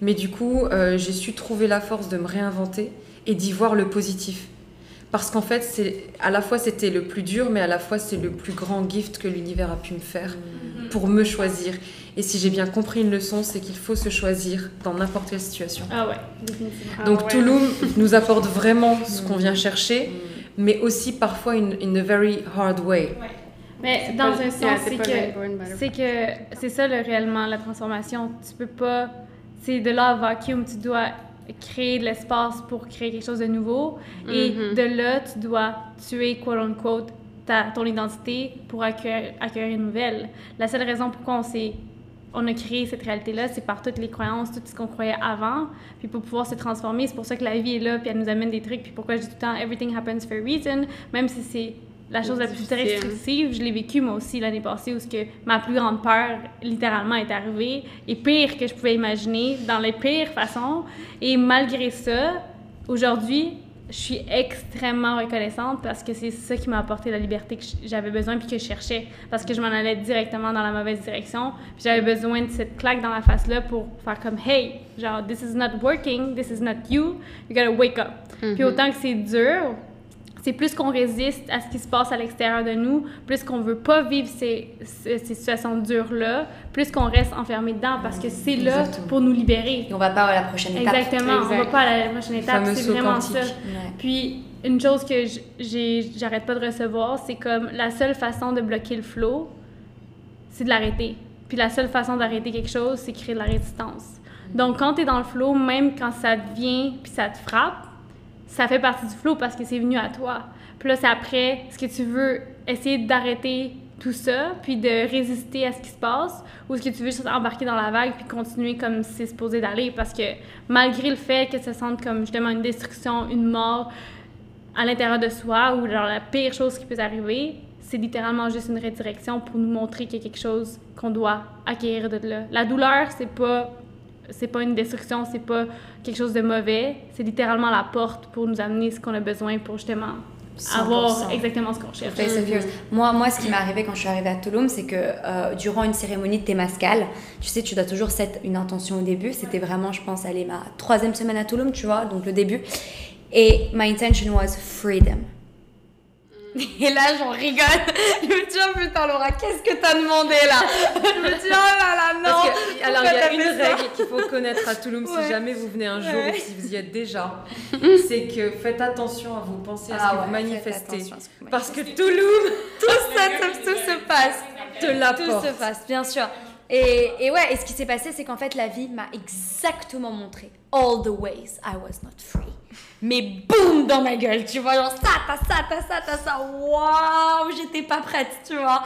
Mais du coup, euh, j'ai su trouver la force de me réinventer et d'y voir le positif. Parce qu'en fait, c'est à la fois c'était le plus dur, mais à la fois c'est le plus grand gift que l'univers a pu me faire pour me choisir. Et si j'ai bien compris une leçon, c'est qu'il faut se choisir dans n'importe quelle situation. Ah ouais, définitivement. Ah Donc ouais. Touloum nous apporte vraiment ce qu'on vient chercher, mais aussi parfois in, in a very hard way. Mais dans pas- un sens, que c'est que c'est ça le, réellement la transformation. Tu peux pas. C'est de là à vacuum, tu dois créer de l'espace pour créer quelque chose de nouveau. Et Mhm. de là, tu dois tuer, quote unquote, ta, ton identité pour accueillir, accueillir une nouvelle. La seule raison pourquoi on s'est on a créé cette réalité-là, c'est par toutes les croyances, tout ce qu'on croyait avant, puis pour pouvoir se transformer. C'est pour ça que la vie est là, puis elle nous amène des trucs. Puis pourquoi je dis tout le temps everything happens for a reason, même si c'est la chose la plus Difficile. restrictive, je l'ai vécu moi aussi l'année passée où ce que ma plus grande peur littéralement est arrivée et pire que je pouvais imaginer dans les pires façons. Et malgré ça, aujourd'hui, je suis extrêmement reconnaissante parce que c'est ça qui m'a apporté la liberté que j'avais besoin puis que je cherchais parce que je m'en allais directement dans la mauvaise direction puis j'avais besoin de cette claque dans la face là pour faire comme hey genre this is not working this is not you you gotta wake up puis autant que c'est dur c'est plus qu'on résiste à ce qui se passe à l'extérieur de nous, plus qu'on veut pas vivre ces, ces, ces situations dures-là, plus qu'on reste enfermé dedans parce que c'est là Exactement. pour nous libérer. Et on va pas à la prochaine étape. Exactement, on va Exact. pas à la prochaine étape, c'est vraiment quantique. ça. Ouais. Puis une chose que j'arrête pas de recevoir, c'est comme la seule façon de bloquer le flow, c'est de l'arrêter. Puis la seule façon d'arrêter quelque chose, c'est créer de la résistance. Donc quand tu es dans le flow, même quand ça te vient puis ça te frappe, ça fait partie du flow parce que c'est venu à toi. Puis là, c'est après, est-ce que tu veux essayer d'arrêter tout ça, puis de résister à ce qui se passe, ou est-ce que tu veux juste embarquer dans la vague puis continuer comme c'est supposé d'aller? Parce que malgré le fait que ça sente comme justement une destruction, une mort à l'intérieur de soi, ou genre la pire chose qui peut arriver, c'est littéralement juste une redirection pour nous montrer qu'il y a quelque chose qu'on doit acquérir de là. La douleur, c'est pas c'est pas une destruction, c'est pas quelque chose de mauvais, c'est littéralement la porte pour nous amener ce qu'on a besoin pour justement 100%. avoir exactement ce qu'on cherche. Moi, moi, ce qui m'est arrivé quand je suis arrivée à Tulum, c'est que euh, durant une cérémonie de Temascal, tu sais, tu dois toujours set une intention au début. C'était vraiment, je pense, aller ma troisième semaine à Tulum, tu vois, donc le début. Et my intention was freedom. Et là, j'en rigole. Je me dis, oh putain, Laura, qu'est-ce que t'as demandé là Je me dis, oh là là, non. Parce que, alors, il y a une règle qu'il faut connaître à Toulouse Ouais. si jamais vous venez un jour Ouais. ou si vous y êtes déjà. c'est que faites attention à vos pensées, à ce Ah que ouais, vous faites manifestez. attention à ce que vous Parce que Toulouse tout ça, tout, tout se passe. te Tout l'apporte. se passe, bien sûr. Et, et ouais, et ce qui s'est passé, c'est qu'en fait, la vie m'a exactement montré all the ways I was not free. Mais boum dans ma gueule, tu vois, genre ça, t'as ça, t'as ça, t'as ça, waouh, j'étais pas prête, tu vois.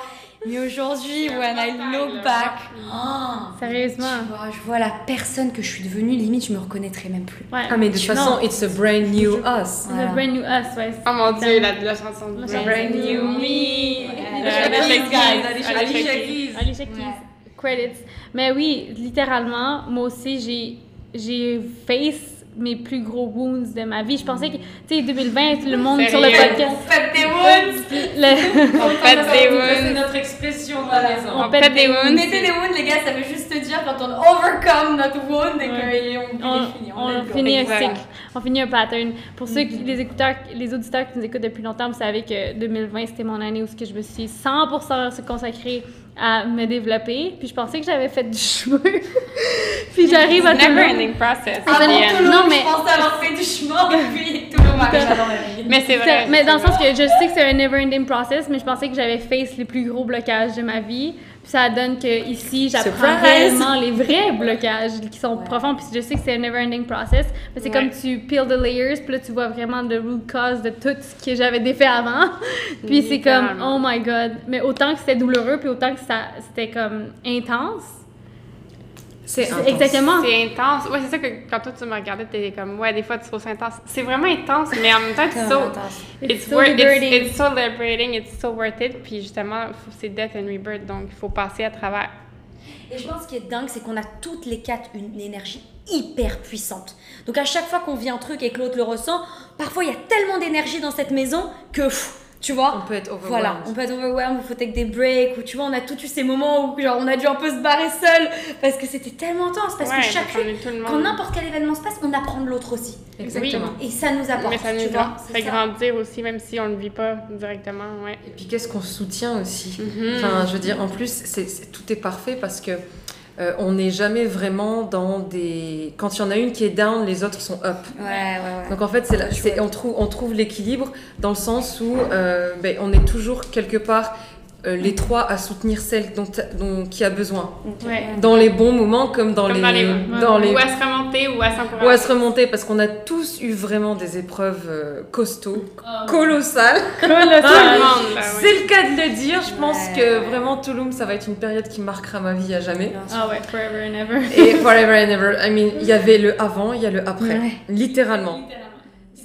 Mais aujourd'hui, when I look back, oh, Sérieusement. tu vois, je vois la personne que je suis devenue, limite, je me reconnaîtrais même plus. Ouais. Ah, mais de toute façon, non. it's a brand new us. The Voilà. brand new us, ouais. Oh mon dieu, la, la chanson de La Brand chanson New de Me. Alicia. Keys. Alicia Keys. Credits. Mais oui, littéralement, moi aussi, j'ai, j'ai face mes plus gros wounds de ma vie. Je pensais que, tu sais, 2020, le monde sur le podcast. Faites des wounds le- On pète des C'est wounds. notre expression de la maison. On pète des wounds. Mettez des wounds, les gars, ça veut juste te dire quand on overcome notre wound et Ouais. qu'on on, finit. on finit un cycle, on finit un pattern. Pour ceux qui, les écouteurs, les auditeurs qui nous écoutent depuis longtemps, vous savez que 2020 c'était mon année où ce que je me suis 100% consacrée à me développer. Puis je pensais que j'avais fait du chemin. puis j'arrive à Never Toulouse. ending process. Ah. Toulouse, Non, mais- je pense avoir fait du chemin depuis Toulouse, Marie, dans ma vie. Mais c'est vrai. Mais dans le sens que je sais que c'est un never-ending process, mais je pensais que j'avais face les plus gros blocages de ma vie. Ça donne que ici, j'apprends réellement les vrais blocages qui sont profonds. Puis je sais que c'est un never-ending process, mais c'est Ouais. comme tu peel the layers, puis là tu vois vraiment le root cause de tout ce que j'avais défait avant. puis c'est comme oh my god. Mais autant que c'était douloureux, puis autant que ça c'était comme intense. C'est intense. exactement. C'est intense. Ouais, c'est ça que quand toi tu me regardais, t'étais comme, ouais, des fois tu trouves ça intense. C'est vraiment intense, mais en même temps, it's so, It's it's, so worth, liberating. it's so liberating, it's so worth it. Puis justement, c'est death and rebirth, donc il faut passer à travers. Et je pense ce qui est dingue, c'est qu'on a toutes les quatre une énergie hyper puissante. Donc à chaque fois qu'on vit un truc et que l'autre le ressent, parfois il y a tellement d'énergie dans cette maison que, pff, tu vois, On peut être overwhelmed. Voilà, on peut être overwhelmed, il faut take des breaks, ou tu vois, on a tous eu ces moments où genre, on a dû un peu se barrer seul parce que c'était tellement intense, parce Ouais, que chacune, quand n'importe quel événement se passe, on apprend de l'autre aussi. Exactement. Et ça nous apporte, Mais ça tu nous vois. fait ça. grandir aussi, même si on ne le vit pas directement, ouais. Et puis qu'est-ce qu'on soutient aussi? Mhm. Enfin, je veux dire, en plus, c'est, c'est- tout est parfait parce que euh, on n'est jamais vraiment dans des. Quand il y en a une qui est down, les autres sont up. Ouais, ouais, ouais. Donc en fait, c'est la- c'est- on trouve, on trouve l'équilibre dans le sens où euh, ben, on est toujours quelque part euh, les trois à soutenir celle dont, dont qui a besoin. Ouais. Dans les bons moments comme dans Comme les dans les- dans les Ou à se remonter ou à s'encourager. ou à se remonter parce qu'on a tous eu vraiment des épreuves euh, costauds, colossales. Tout le monde, là, ouais. C'est le cas de le dire. Je pense Ouais, que ouais. vraiment Touloum, ça va être une période qui marquera ma vie à jamais. Ah ouais, forever and ever. Et forever and ever. I mean, il y avait le avant, il y a le après. Ouais. Littéralement.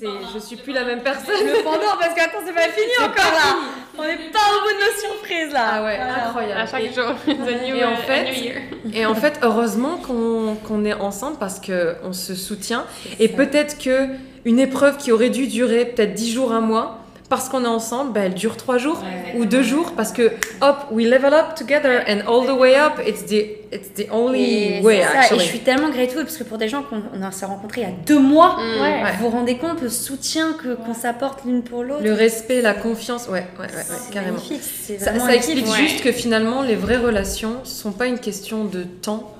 C'est, je suis plus la même personne. Le pendant, parce que attends, c'est pas fini encore là. On n'est pas au bout de nos surprises là. Ah ouais, Voilà. incroyable. À chaque Et- jour. The new, et en euh, fait, new year. Et en fait, heureusement qu'on qu'on est ensemble parce que on se soutient. Et ça. peut-être que une épreuve qui aurait dû durer peut-être 10 jours, un mois, parce qu'on est ensemble, bah, elle dure 3 jours Ouais. ou 2 jours parce que hop, we level up together and all the way up, it's the, it's the only Et way ça, actually. Et je suis tellement grateful parce que pour des gens qu'on on s'est rencontrés il y a deux mois, Mm. Ouais. vous vous rendez compte le soutien que qu'on s'apporte l'une pour l'autre? Le respect, la confiance, ouais, ouais, ouais, carrément. Ça, ça explique juste que finalement, les vraies relations sont pas une question de temps.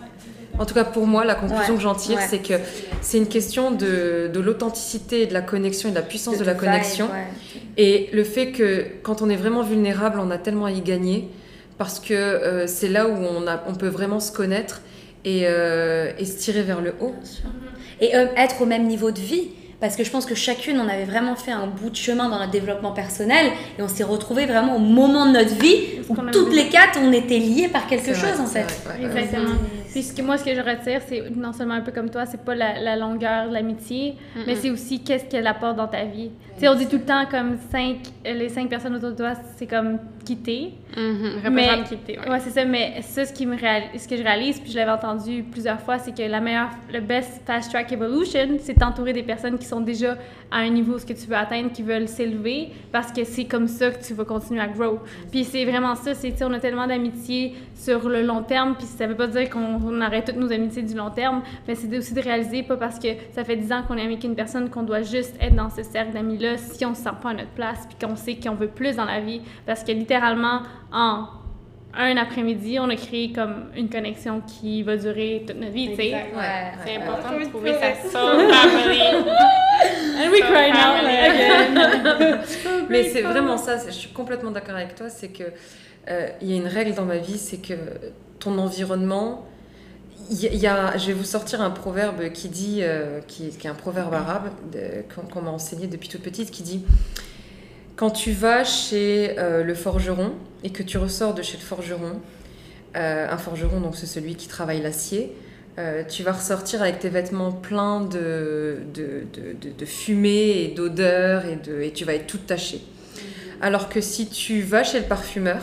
En tout cas, pour moi, la conclusion Ouais, que j'en tire, ouais. c'est que c'est une question de, de l'authenticité, et de la connexion et de la puissance de, la vibe, connexion. ouais. Et le fait que quand on est vraiment vulnérable, on a tellement à y gagner parce que euh, c'est là où on, a, on peut vraiment se connaître et, euh, et se tirer vers le haut. Et euh, être au même niveau de vie. Parce que je pense que chacune, on avait vraiment fait un bout de chemin dans notre développement personnel et on s'est retrouvés vraiment au moment de notre vie où toutes les quatre, on était liées par quelque chose vrai, en fait. vrai, ouais, ouais. Puis ce que, moi, ce que je retire, c'est non seulement un peu comme toi, c'est pas la, la longueur de l'amitié, mais c'est aussi qu'est-ce qu'elle apporte dans ta vie. Tu sais, on dit tout le temps comme cinq, euh, les cinq personnes autour de toi, c'est comme quitter. Mhm, Mais- Représentativité, ouais. Ouais, c'est ça, mais ça, ce, qui me réalise, ce que je réalise, puis je l'avais entendu plusieurs fois, c'est que la meilleure, le best fast track evolution, c'est d'entourer des personnes qui sont déjà à un niveau ce que tu veux atteindre, qui veulent s'élever, parce que c'est comme ça que tu vas continuer à grow. Puis c'est vraiment ça, c'est, tu sais, on a tellement d'amitié sur le long terme, puis ça veut pas dire qu'on on arrête toutes nos amitiés du long terme, mais c'est aussi de réaliser, pas parce que ça fait 10 ans qu'on est avec une personne, qu'on doit juste être dans ce cercle d'amis-là si on se sent pas à notre place, puis qu'on sait qu'on veut plus dans la vie, parce que littéralement, en un après-midi, on a créé comme une connexion qui va durer toute notre vie, tu sais. Ouais. C'est important de trouver sa soul family. And we cry now, again. Mais c'est vraiment ça, je suis complètement d'accord avec toi, c'est que euh, il y a une règle dans ma vie, c'est que ton environnement, il y, a, je vais vous sortir un proverbe qui dit, euh, qui, est un proverbe arabe qu'on m'a enseigné depuis toute petite, qui dit quand tu vas chez euh, le forgeron et que tu ressors de chez le forgeron, euh, un forgeron donc c'est celui qui travaille l'acier. euh, tu vas ressortir avec tes vêtements pleins de, de, de, fumée et d'odeur et, et tu vas être toute tachée. Alors que si tu vas chez le parfumeur,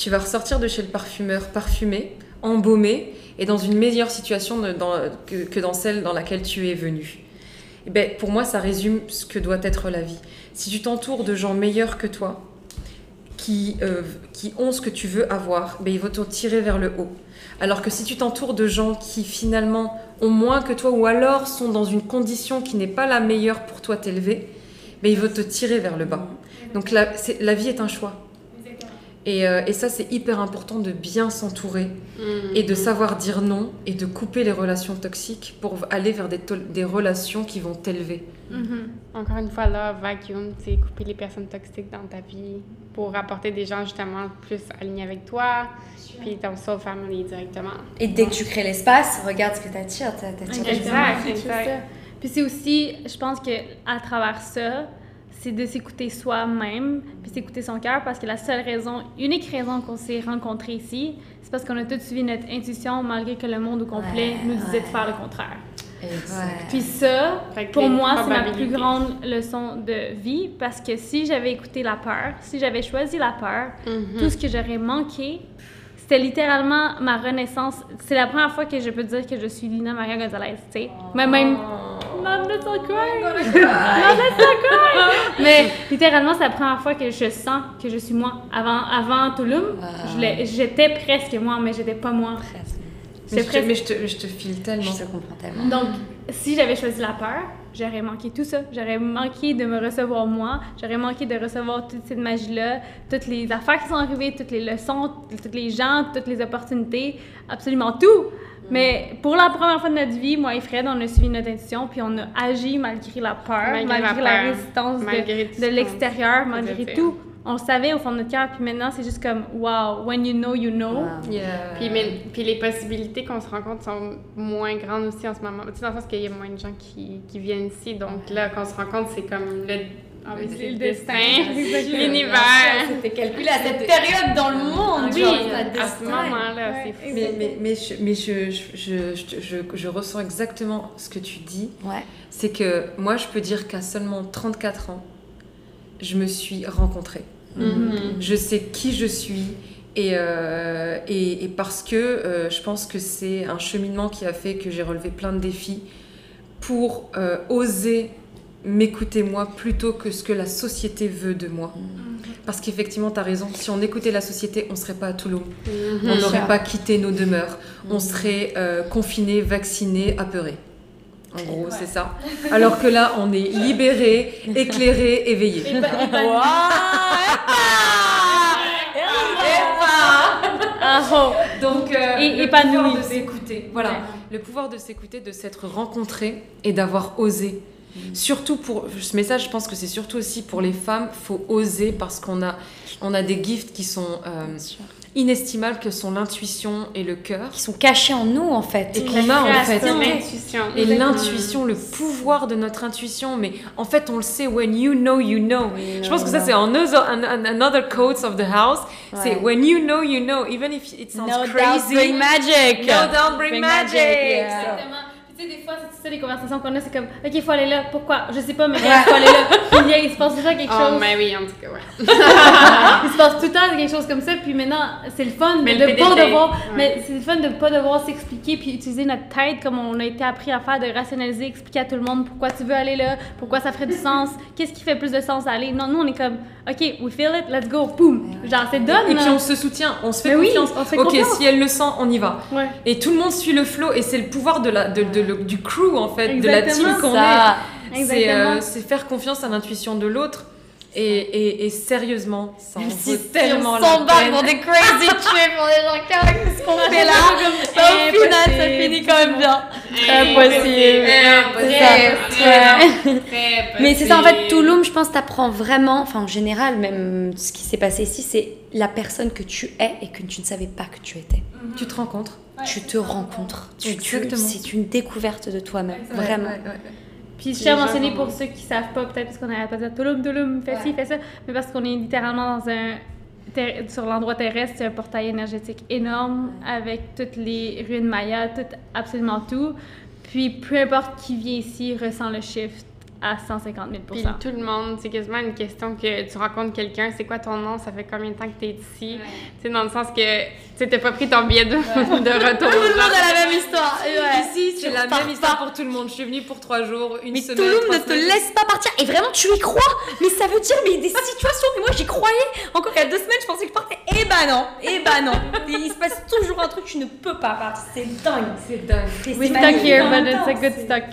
tu vas ressortir de chez le parfumeur parfumé, embaumé et dans une meilleure situation que, dans celle dans laquelle tu es venu. Et ben, pour moi, ça résume ce que doit être la vie. Si tu t'entoures de gens meilleurs que toi, qui, euh, qui ont ce que tu veux avoir, ben, ils vont te tirer vers le haut. Alors que si tu t'entoures de gens qui finalement ont moins que toi ou alors sont dans une condition qui n'est pas la meilleure pour toi t'élever, ben, ils vont te tirer vers le bas. Donc la vie est un choix. Et, euh, et ça, c'est hyper important de bien s'entourer Mhm. et de savoir dire non et de couper les relations toxiques pour aller vers des, relations qui vont t'élever. Mhm. Encore une fois, là, vacuum, c'est couper les personnes toxiques dans ta vie pour apporter des gens justement plus alignés avec toi, puis ton soul family directement. Et dès que tu crées l'espace, regarde ce que t'attires. t'a- t'attires des gens. Exact, C'est exact. Puis c'est aussi, je pense que à travers ça, c'est de s'écouter soi-même, puis s'écouter son cœur, parce que la seule raison, unique raison qu'on s'est rencontrés ici, c'est parce qu'on a tous suivi notre intuition, malgré que le monde au complet Ouais, nous disait de faire le contraire. Ouais. Puis ça, pour moi, c'est ma plus grande leçon de vie, parce que si j'avais écouté la peur, si j'avais choisi la peur, Mhm. tout ce que j'aurais manqué, c'était littéralement ma renaissance. C'est la première fois que je peux dire que je suis Lina Maria Gonzalez, tu sais. Mais même. Mom, let's not cry! Mom, let's not cry! Mais littéralement, c'est la première fois que je sens que je suis moi. Avant, avant Tulum, je j'étais presque moi, mais j'étais pas moi. Mais J'étais je, te, presque mais je, te, je te file Je tellement. te comprends tellement. donc, si j'avais choisi la peur, j'aurais manqué tout ça. J'aurais manqué de me recevoir moi. J'aurais manqué de recevoir toute cette magie-là, toutes les affaires qui sont arrivées, toutes les leçons, tous les gens, toutes les opportunités, absolument tout. Mais pour la première fois de notre vie, moi et Fred, on a suivi notre intuition, puis on a agi malgré la peur, Malgré malgré, la la, peur, résistance de- malgré de, qu'on l'extérieur, malgré tout. on le savait au fond de notre cœur, puis maintenant, c'est juste comme, wow, when you know, you know. Yeah. Puis, mais- puis les possibilités qu'on se rencontre sont moins grandes aussi en ce moment. Tu sais, dans le sens qu'il y a moins de gens qui, qui viennent ici. Donc là, quand on se rencontre, c'est comme le, ah oui, c'est le destin, l'univers. C'était calculé à cette période dans le monde. Oui, à ce moment-là, c'est fou. Mais, mais, mais, je, mais je, je, je, je, je- je ressens exactement ce que tu dis. Ouais. C'est que moi, je peux dire qu'à seulement 34 ans, je me suis rencontrée. Mhm. Je sais qui je suis. Et, euh, et, et parce que euh, je pense que c'est un cheminement qui a fait que j'ai relevé plein de défis pour euh, oser m'écouter moi plutôt que ce que la société veut de moi. Parce qu'effectivement, tu as raison, si on écoutait la société, on ne serait pas à Toulouse. Mhm. On n'aurait pas quitté nos demeures. On serait euh, confinés, vaccinés, apeurés. En gros, c'est ça. Alors que là, on est libérés, éclairés, éveillés. Ah, oh. Donc, euh, Et le pouvoir de s'écouter. Voilà, Ouais. le pouvoir de s'écouter, de s'être rencontré et d'avoir osé. Surtout pour ce message, je pense que c'est surtout aussi pour les femmes. Faut oser parce qu'on a, on a des gifts qui sont euh, inestimables, que sont l'intuition et le cœur, Qui sont cachés en nous, en fait. et qu'on a en fait. Et l'intuition, le pouvoir de notre intuition, mais en fait, on le sait, when you know, you know. Je pense que ça, c'est another, an- an- another quote of the house. C'est when you know, you know, even if it sounds No doubt crazy. bring magic. No doubt bring, Bring magic. magic, yeah. Exactement. Sais, des fois, c'est ça les conversations qu'on a, c'est comme, OK, il faut aller là. Pourquoi? Je sais pas, mais il faut aller là. Puis il se passe tout le temps quelque Oh, chose. mais oui, en tout cas, ouais. Il se passe tout le temps quelque chose comme ça, puis maintenant, c'est le fun Mais de le pas devoir, ouais. mais c'est le fun de pas devoir s'expliquer puis utiliser notre tête comme on a été appris à faire, de rationaliser, expliquer à tout le monde pourquoi tu veux aller là, pourquoi ça ferait du sens, qu'est-ce qui fait plus de sens à aller. Non, nous on est comme, ok, we feel it, let's go, boom, genre c'est done. Et puis on se soutient, on se fait Mais oui, confiance. on se fait ok, confiance. si elle le sent, on y va. Ouais. Et tout le monde suit le flow et c'est le pouvoir de la, de, de- le- du crew en fait, de la team Exactement. qu'on est. C'est Exactement. euh, c'est faire confiance à l'intuition de l'autre. Et, et, et sérieusement, ça en Même vaut si tellement on la s'en peine. pour des crazy trips, pour des gens qu'est-ce qu'on fait là Au final, ça finit quand même bien. Impossible. Très, très Mais c'est ça, en fait, possible. Tulum, je pense, t'apprends vraiment, enfin en général, même ce qui s'est passé ici, c'est la personne que tu es et que tu ne savais pas que tu étais. Tu te rencontres. tu te rencontres. Tu- tu- Exactement. C'est une découverte de toi-même, Ouais, vraiment. ouais, ouais. Puis je tiens à mentionner pour ceux qui savent pas, peut-être parce qu'on n'arrête pas de dire Tulum, Tulum, fais ci, fais ça, mais parce qu'on est littéralement dans un sur l'endroit terrestre, c'est un portail énergétique énorme avec toutes les ruines mayas, tout, absolument tout. Puis peu importe qui vient ici ressent le shift à 150 000 Puis tout le monde, c'est quasiment une question que tu rencontres quelqu'un, c'est quoi ton nom, ça fait combien de temps que tu es ici? Tu sais, dans le sens que tu n'as pas pris ton billet de, de retour. Tout le monde a la même histoire. Ici, c'est la même histoire pas. pour tout le monde. Je suis venue pour trois jours, une Mais semaine. Toulouse trois ne te laisse pas partir. Et vraiment, tu y crois? Mais ça veut dire, mais des situations. Mais moi, j'y croyais. Encore il y a deux semaines, je pensais que je partais. Eh bah non. Eh bah non. Et il se passe toujours un truc, tu ne peux pas partir. C'est dingue. C'est dingue. C'est We stuck here, but it's a good stuck.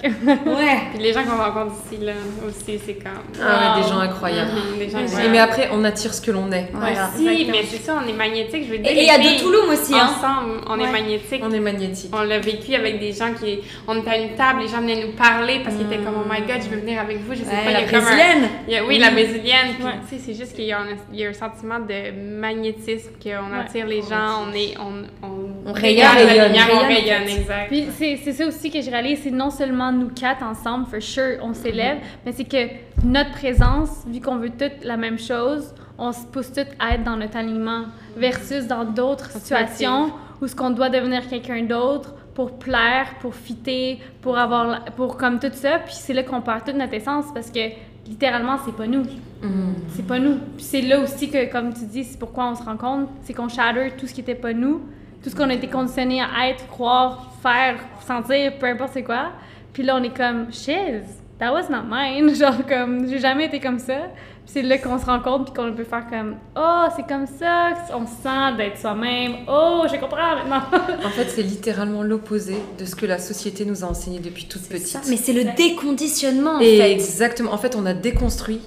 Ouais. Puis les gens qu'on rencontre ici, là, aussi, c'est comme... Ah, wow. des gens incroyables. Mhm, des gens incroyables. mais après, on attire ce que l'on est. Voilà. Si, mais c'est ça, on est magnétique, je veux dire. Et il y a de Toulouse aussi, hein. Ensemble, on est magnétique. On est magnétique. On l'a vécu avec des gens qui. On était à une table, les gens venaient nous parler parce qu'ils étaient comme Oh my god, je veux venir avec vous. Je sais Ouais, pas, il y la a comme un- brésilienne. il y a- oui, la brésilienne. Puis, Ouais. tu sais, c'est juste qu'il y, a un- il y a un sentiment de magnétisme, qu'on Ouais. attire les gens, on est. On, on, On regarde rayonne, rayonne, rayonne, fait. exact. Puis c'est c'est ça aussi que j'ai réalisé, c'est non seulement nous quatre ensemble, for sure, on s'élève, mais c'est que notre présence, vu qu'on veut toutes la même chose, on se pousse toutes à être dans notre alignement, versus dans d'autres situations où ce qu'on doit devenir quelqu'un d'autre pour plaire, pour fitter, pour avoir, pour comme tout ça, puis c'est là qu'on perd toute notre essence parce que littéralement c'est pas nous. C'est pas nous. Puis c'est là aussi que, comme tu dis, c'est pourquoi on se rencontre, c'est qu'on shatter tout ce qui était pas nous, tout ce qu'on a été conditionné à être, croire, faire, sentir, peu importe c'est quoi. Puis là, on est comme, shiz, that was not mine. Genre, comme, j'ai jamais été comme ça. Puis c'est là qu'on se rencontre, puis qu'on peut faire comme, oh, c'est comme ça, on se sent d'être soi-même. Oh, je comprends maintenant. En fait, c'est littéralement l'opposé de ce que la société nous a enseigné depuis toute Ça, petite. Mais c'est le déconditionnement en Et fait. exactement. En fait, on a déconstruit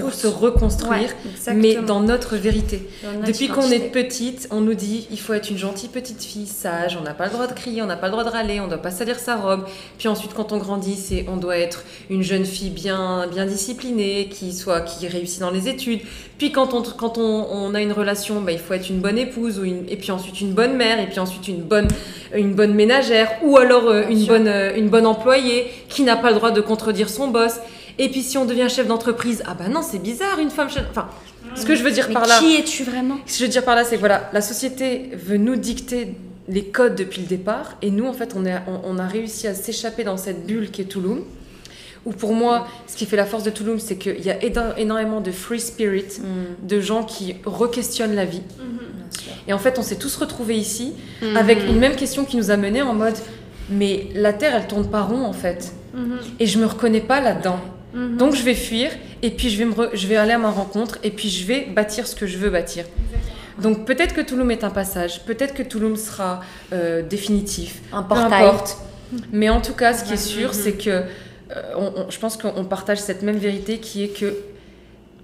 pour se reconstruire, Ouais, mais dans notre vérité. Dans notre Depuis qu'on est petite, on nous dit il faut être une gentille petite fille, sage, on n'a pas le droit de crier, on n'a pas le droit de râler, on doit pas salir sa robe. Puis ensuite, quand on grandit, c'est on doit être une jeune fille bien, bien disciplinée, qui soit qui réussit dans les études. Puis quand on, quand on, on a une relation, bah, il faut être une bonne épouse, ou une, et puis ensuite une bonne mère, et puis ensuite une bonne, une bonne ménagère, ou alors euh, une, bonne, euh, une bonne employée qui n'a pas le droit de contredire son boss. Et puis si on devient chef d'entreprise, ah bah non, c'est bizarre, une femme chef. Enfin, ce que je veux dire Mais par là. qui es-tu vraiment Ce que je veux dire par là, c'est que voilà, la société veut nous dicter les codes depuis le départ, et nous, en fait, on, est, on, on a réussi à s'échapper dans cette bulle qui est Touloum. Où pour moi, ce qui fait la force de Touloum, c'est qu'il y a énormément de free spirit, de gens qui requestionnent la vie. Et en fait, on s'est tous retrouvés ici avec une même question qui nous a menés en mode mais la Terre, elle tourne pas rond en fait. Et je me reconnais pas là-dedans. Donc je vais fuir et puis je vais, me re- je vais aller à ma rencontre et puis je vais bâtir ce que je veux bâtir. Donc peut-être que Touloum est un passage, peut-être que Touloum sera euh, définitif, Un peu importe. Mais en tout cas, ce qui est sûr, c'est que euh, on- on- je pense qu'on partage cette même vérité qui est que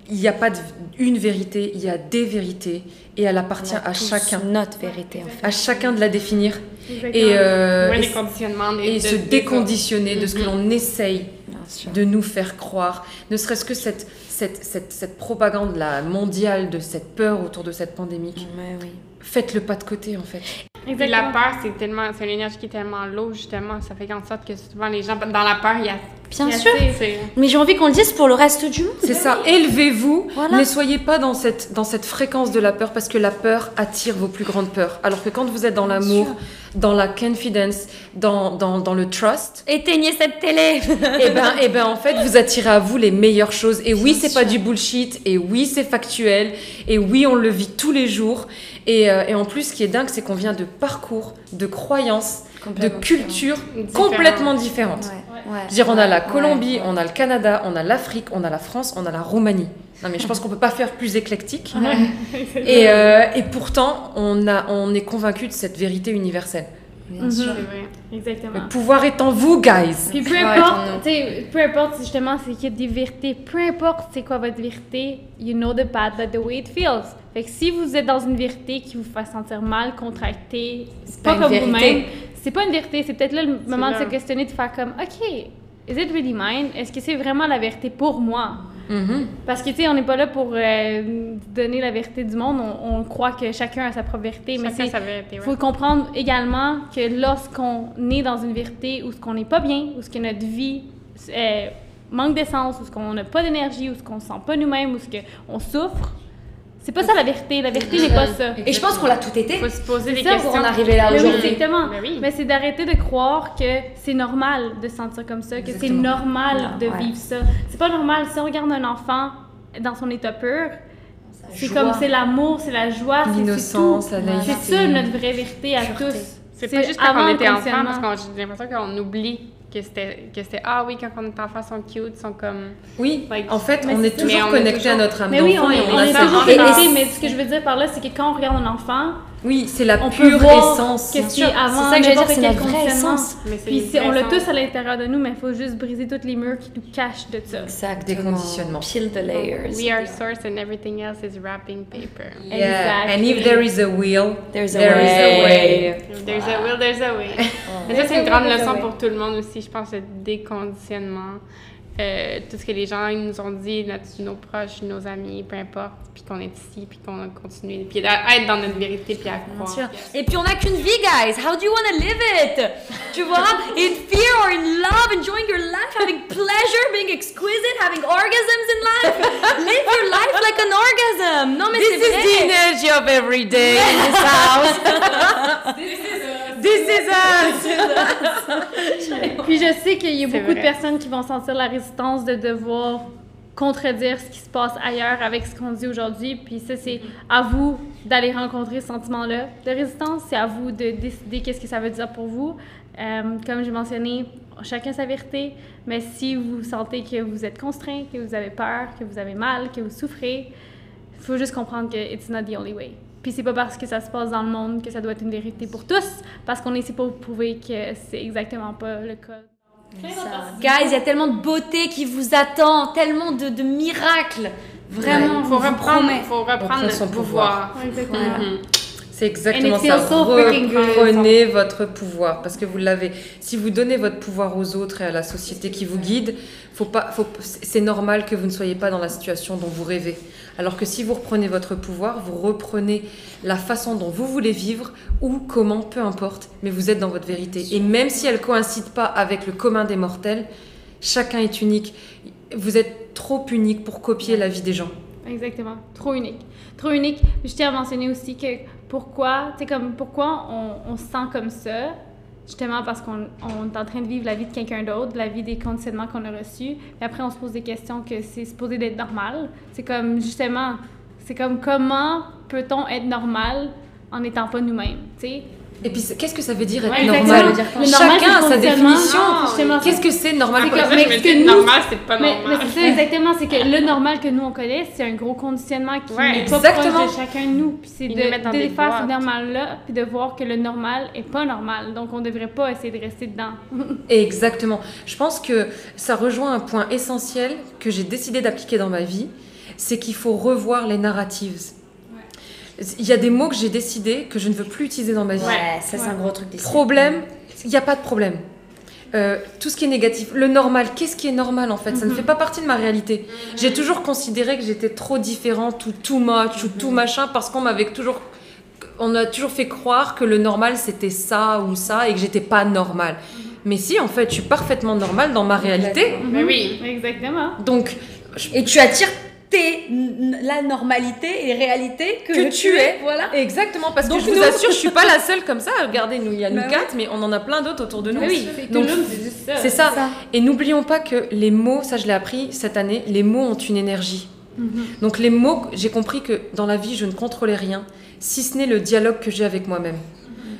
il n'y a pas de- une vérité, il y a des vérités et elle appartient On a à tous chacun, Notre vérité, en fait. à chacun de la définir Exactement. et, euh, et et se déconditionner de ce que Mhm. l'on essaye. De nous faire croire, ne serait-ce que cette, cette, cette, cette propagande là, mondiale de cette peur autour de cette pandémie. Oui. Faites le pas de côté en fait. Puis la peur, c'est tellement, c'est une énergie qui est tellement lourde, justement. Ça fait en sorte que souvent les gens, dans la peur, il y a. Bien il y a- sûr. Mais j'ai envie qu'on le dise pour le reste du monde. C'est ça, élevez-vous, Voilà. ne soyez pas dans cette, dans cette fréquence de la peur parce que la peur attire vos plus grandes peurs. Alors que quand vous êtes dans l'amour, dans la confidence, dans, dans, dans le trust, Éteignez cette télé. et ben, et ben en fait vous attirez à vous les meilleures choses. Et oui, c'est pas du bullshit, et oui, c'est factuel, et oui, on le vit tous les jours. Et, euh, et en plus, ce qui est dingue, c'est qu'on vient de parcours, de croyances, de cultures Différent. complètement différentes. Ouais, ouais. Je veux dire, on a la Colombie, ouais. on a le Canada, on a l'Afrique, on a la France, on a la Roumanie. Non mais je pense qu'on peut pas faire plus éclectique. Et, euh, et pourtant, on, a, on est convaincu de cette vérité universelle. Bien Mhm. sûr. Vrai. Exactement. Le pouvoir est en vous, guys. Puis peu importe, peu importe justement c'est qu'il y a des vérités, peu importe c'est quoi votre vérité, you know the path that the way it feels. Fait que si vous êtes dans une vérité qui vous fait sentir mal, contracté, C'est pas, comme vous-même, c'est pas une vérité, c'est peut-être là le moment de se questionner, de faire comme, ok, is it really mine? Est-ce que c'est vraiment la vérité pour moi? Mhm. Parce que, tu sais, on n'est pas là pour euh, donner la vérité du monde. On, on croit que chacun a sa propre vérité. mais Chacun c'est sa vérité, il ouais. faut comprendre également que lorsqu'on est dans une vérité où ce qu'on n'est pas bien, où ce que notre vie euh, manque d'essence, où ce qu'on n'a pas d'énergie, où ce qu'on se sent pas nous-mêmes, où ce qu'on souffre, c'est pas ça la vérité. La vérité n'est pas ça. Et je pense qu'on l'a tout été. faut se poser des ça, questions. pour en arriver là Mais oui, aujourd'hui. exactement. Ben oui. Mais c'est d'arrêter de croire que c'est normal de se sentir comme ça, que c'est normal Non, de ouais. vivre ça. C'est pas normal. Si on regarde un enfant dans son état pur, c'est comme c'est l'amour, c'est la joie, c'est-. L'innocence, la naïveté. C'est ça notre vraie vérité à Pureté. tous. C'est pas juste quand avant on était enfant, parce que j'ai l'impression qu'on oublie que c'était, que c'était ah oui, quand on est enfant, ils sont cute, ils sont comme. Oui, Like- en fait, on est toujours est connecté à toujours- notre âme Mais oui, on est, on est toujours connecté, mais ce que je veux dire par là, c'est que quand on regarde un enfant, Oui, c'est la on peut pure voir essence. qu'est-ce qui avant C'est ça que j'allais dire, c'est la vraie essence. Puis on l'a tous à l'intérieur de nous, mais il faut juste briser tous les murs qui nous cachent de ça. Exactement. Des conditionnements. Peel the layers. We are source and everything else is wrapping paper. Yeah. Exactly. And if there is a will, There's a there is a way. way. If there's a will, there's a way. Mais ça, c'est une grande leçon pour tout le monde aussi, je pense, le déconditionnement. Euh, tout ce que les gens ils nous ont dit, notre, nos proches, nos amis, peu importe, puis qu'on est ici, puis qu'on a continué, puis à être dans notre vérité, puis à croire. Et puis on n'a qu'une vie, guys. How do you want to live it? Tu vois? In fear or in love, enjoying your life, having pleasure, being exquisite, having orgasms in life. Live your life like an orgasm. Non, mais c'est vrai. energy of every day in this house. This is us. Puis je sais qu'il y a beaucoup de personnes qui vont sentir la de devoir contredire ce qui se passe ailleurs avec ce qu'on dit aujourd'hui. Puis ça, c'est à vous d'aller rencontrer ce sentiment-là de résistance. C'est à vous de décider qu'est-ce que ça veut dire pour vous. Euh, comme j'ai mentionné, chacun sa vérité. Mais si vous sentez que vous êtes contraint, que vous avez peur, que vous avez mal, que vous souffrez, il faut juste comprendre que it's not the only way. Puis c'est pas parce que ça se passe dans le monde que ça doit être une vérité pour tous, parce qu'on est ici pour prouver que c'est exactement pas le cas. Ça. Guys, il y a tellement de beauté qui vous attend, tellement de, de miracles. Vraiment, Il je faut vous reprendre, faut reprendre Reprendre notre son pouvoir. C'est exactement ça. so. Reprenez votre pouvoir parce que vous l'avez. Si vous donnez votre pouvoir aux autres et à la société qui vous guide, faut pas, faut, c'est normal que vous ne soyez pas dans la situation dont vous rêvez. Alors que si vous reprenez votre pouvoir, vous reprenez la façon dont vous voulez vivre ou comment, peu importe, mais vous êtes dans votre vérité. Et même si elle coïncide pas avec le commun des mortels, chacun est unique. Vous êtes trop unique pour copier la vie des gens. Exactement. Trop unique. Trop unique. Je tiens à mentionner aussi que pourquoi, on, on se sent comme ça, justement parce qu'on on est en train de vivre la vie de quelqu'un d'autre, la vie des conditionnements qu'on a reçus. Puis après, on se pose des questions que c'est supposé d'être normal. C'est comme, justement, c'est comme comment peut-on être normal en n'étant pas nous-mêmes? Et puis, qu'est-ce que ça veut dire être Ouais, normal? Normal, Chacun a sa définition. Qu'est-ce que c'est normal? Après, mais dis, que nous- normal, c'est pas Mais, mais normal. c'est ça exactement, c'est que le normal que nous on connaît, c'est un gros conditionnement qui Ouais, n'est pas proche de chacun de nous. Puis c'est de, de des faire boîtes. ce normal-là, puis de voir que le normal est pas normal. Donc on devrait pas essayer de rester dedans. Exactement. Je pense que ça rejoint un point essentiel que j'ai décidé d'appliquer dans ma vie, c'est qu'il faut revoir les narratives. Il y a des mots que j'ai décidé que je ne veux plus utiliser dans ma vie. Ouais, ça c'est un gros truc. Problème, il n'y a pas de problème. Euh, tout ce qui est négatif, le normal, qu'est-ce qui est normal en fait? Ça ne fait pas partie de ma réalité. J'ai toujours considéré que j'étais trop différente ou too much ou tout machin parce qu'on m'avait toujours on a toujours fait croire que le normal c'était ça ou ça et que j'étais pas normale. Mais si en fait, je suis parfaitement normale dans ma réalité. Mais oui. Exactement. Donc Et tu attires tes, la normalité et réalité que, Que tu es. Voilà. exactement parce Donc que je vous nous- assure, je suis pas la seule comme ça. Regardez, nous il y a nous Bah quatre, mais on en a plein d'autres autour de nous. Mais oui, c'est ça. Et n'oublions pas que les mots, ça je l'ai appris cette année, les mots ont une énergie. Donc les mots, j'ai compris que dans la vie, je ne contrôlais rien, si ce n'est le dialogue que j'ai avec moi-même.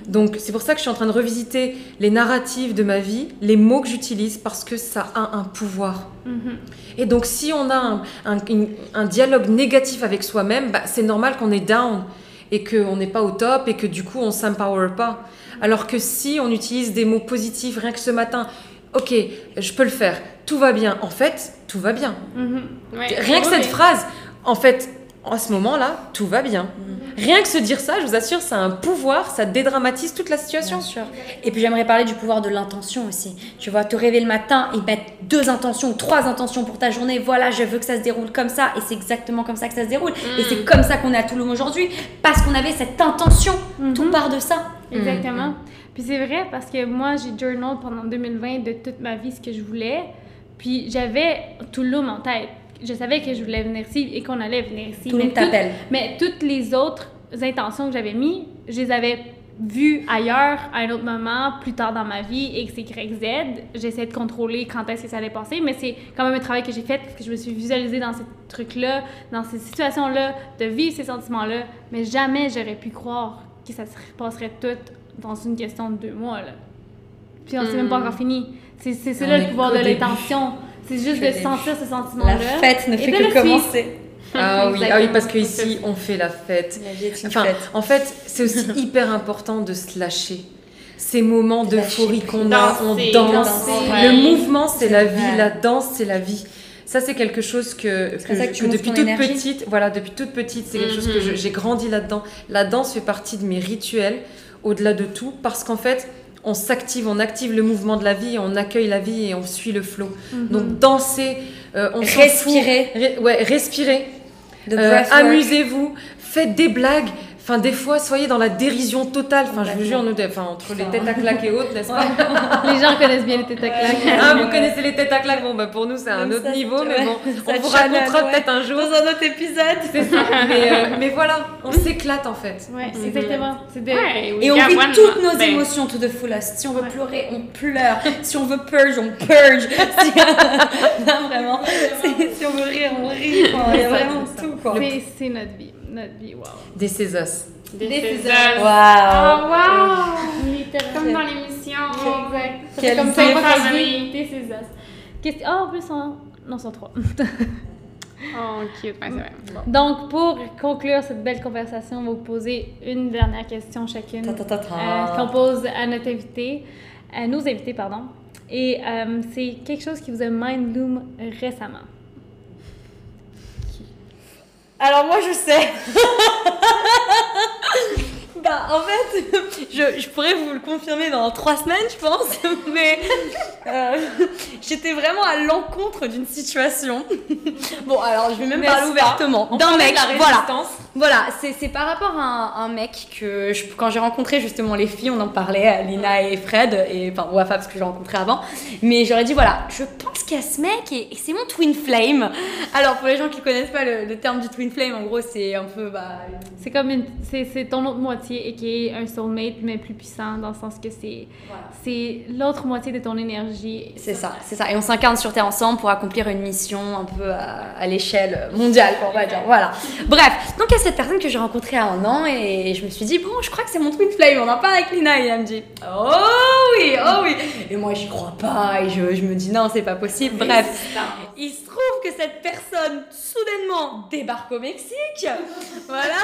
Donc c'est pour ça que je suis en train de revisiter les narratives de ma vie, les mots que j'utilise, parce que ça a un pouvoir. Mhm. Et donc si on a un, un- une- un dialogue négatif avec soi-même, bah, c'est normal qu'on est down et qu'on n'est pas au top et que du coup on s'empower pas. Alors que si on utilise des mots positifs, rien que ce matin, ok, je peux le faire, tout va bien. En fait, tout va bien. Mhm. Ouais. Rien que cette phrase, en fait, à ce moment-là, tout va bien. Rien que se dire ça, je vous assure, ça a un pouvoir, ça dédramatise toute la situation. Bien sûr. Et puis j'aimerais parler du pouvoir de l'intention aussi. Tu vois, te réveiller le matin et mettre deux intentions ou trois intentions pour ta journée. Voilà, je veux que ça se déroule comme ça. Et c'est exactement comme ça que ça se déroule. Et c'est comme ça qu'on est à Toulouse aujourd'hui. Parce qu'on avait cette intention. Tout part de ça. Exactement. Puis c'est vrai parce que moi, j'ai journal pendant 2020 de toute ma vie ce que je voulais. Puis j'avais Tulum en tête. Je savais que je voulais venir ici et qu'on allait venir ici. Tulum Mais tout- t'appelle. Mais toutes les autres intentions que j'avais mises, je les avais vues ailleurs, à un autre moment, plus tard dans ma vie, X, Y, Z. J'essaie de contrôler quand est-ce que ça allait passer, mais c'est quand même un travail que j'ai fait, parce que je me suis visualisée dans ces trucs-là, dans ces situations-là, de vivre ces sentiments-là, mais jamais j'aurais pu croire que ça se passerait tout dans une question de deux mois, là. Puis on s'est même pas encore fini. C'est là le pouvoir de l'intention. C'est juste de sentir ce sentiment-là. La fête ne fait de que commencer. Ah oui, ah oui, parce qu'ici, on fait la fête. La vie est une Enfin, fête. en fait, c'est aussi hyper important de se lâcher. Ces moments d'euphorie qu'on a, on danse. Le mouvement, c'est la vie. vrai. La danse, c'est la vie. Ça, c'est quelque chose que, que depuis toute énergie. petite, voilà, depuis toute petite, c'est quelque chose que Mhm. je- j'ai grandi là-dedans. La danse fait partie de mes rituels, au-delà de tout, parce qu'en fait, on s'active, on active le mouvement de la vie, on accueille la vie et on suit le flot. Donc danser, euh, on. Respirer. Ré- ouais, respirez. Euh. Amusez-vous, faites des blagues. Enfin, des fois, soyez dans la dérision totale. Enfin, je vous jure, nous, enfin, entre les têtes à claques et autres, n'est-ce pas Les gens connaissent bien les têtes à claques. Ah, vous connaissez les têtes à claques Bon, bah, pour nous, c'est un autre ça, niveau, mais bon, on vous racontera ouais. peut-être un jour. Dans un autre épisode. C'est ça. mais, euh, mais voilà, on s'éclate en fait. Ouais, c'est exactement. C'est de... Ouais, Et on vit toutes nos émotions to the fullest. Si on veut pleurer, on pleure. Si on veut purge, on purge. Si... non, vraiment. Si, on veut rire, on rit. Il y a vraiment tout, quoi. C'est, c'est notre vie. Notre vie, wow. Des Césas. Des Des Césars. Césars. Waouh. Oh, wow! Littéralement. Comme dans l'émission. Exact. Ça comme des Césars. Qu'est-ce que- Ah, en plus, on... non, sont trois. Oh, cute. Ouais, c'est vrai. Bon. Donc, pour conclure cette belle conversation, on va vous poser une dernière question chacune euh, qu'on pose à notre invité. euh, nos invités, pardon. Et euh, c'est quelque chose qui vous a mind bloom récemment. Alors moi je sais. bah en fait, je, je, pourrais vous le confirmer dans trois semaines je pense, mais euh, j'étais vraiment à l'encontre d'une situation. bon alors je vais même parler ouvertement d'un mec. La voilà, voilà c'est par rapport à un, mec que je, quand j'ai rencontré justement les filles, on en parlait, Lina et Fred, et enfin Wafa parce que j'ai rencontré avant, mais j'aurais dit voilà, je pense a ce mec et, c'est mon twin flame. Alors pour les gens qui connaissent pas le, le terme du twin flame, en gros c'est un peu bah, c'est comme une c'est ton autre moitié et qui est un soulmate mais plus puissant dans le sens que c'est c'est l'autre moitié de ton énergie. C'est ça, c'est ça. Et on s'incarne sur Terre ensemble pour accomplir une mission un peu à, l'échelle mondiale, on va dire. Voilà. Bref, donc il y a cette personne que j'ai rencontrée à un an et je me suis dit bon, je crois que c'est mon twin flame. On en parle avec Lina et elle me dit oh oui, oh oui. Et moi j'y crois pas et je, je me dis non, c'est pas possible. Bref, il se trouve que cette personne soudainement débarque au Mexique. voilà.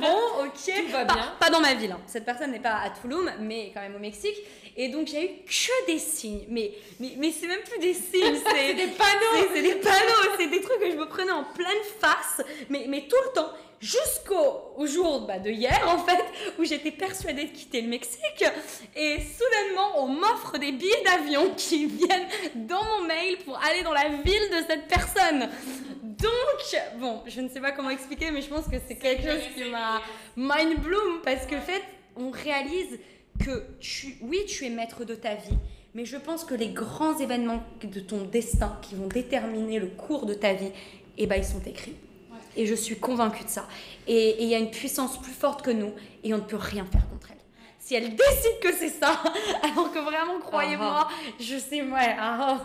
bon, ok. va bien. Pas, dans ma ville. Hein. Cette personne n'est pas à Tulum, mais quand même au Mexique. Et donc j'ai eu que des signes. Mais, mais, mais c'est même plus des signes. C'est des panneaux. C'est des panneaux. C'est des trucs que je me prenais en pleine face. Mais, mais tout le temps jusqu'au jour bah, de hier en fait où j'étais persuadée de quitter le Mexique. Et soudainement on m'offre des billets d'avion qui viennent dans mon mail pour aller dans la ville de cette personne. Donc bon je ne sais pas comment expliquer mais je pense que c'est quelque chose qui m'a mind bloom parce que en fait on réalise que tu, oui, tu es maître de ta vie, mais je pense que les grands événements de ton destin qui vont déterminer le cours de ta vie, eh ben, ils sont écrits. Et je suis convaincue de ça. Et il y a une puissance plus forte que nous, et on ne peut rien faire contre elle. Si elle décide que c'est ça, alors que vraiment, croyez-moi, uh-huh. je sais, ouais, ah,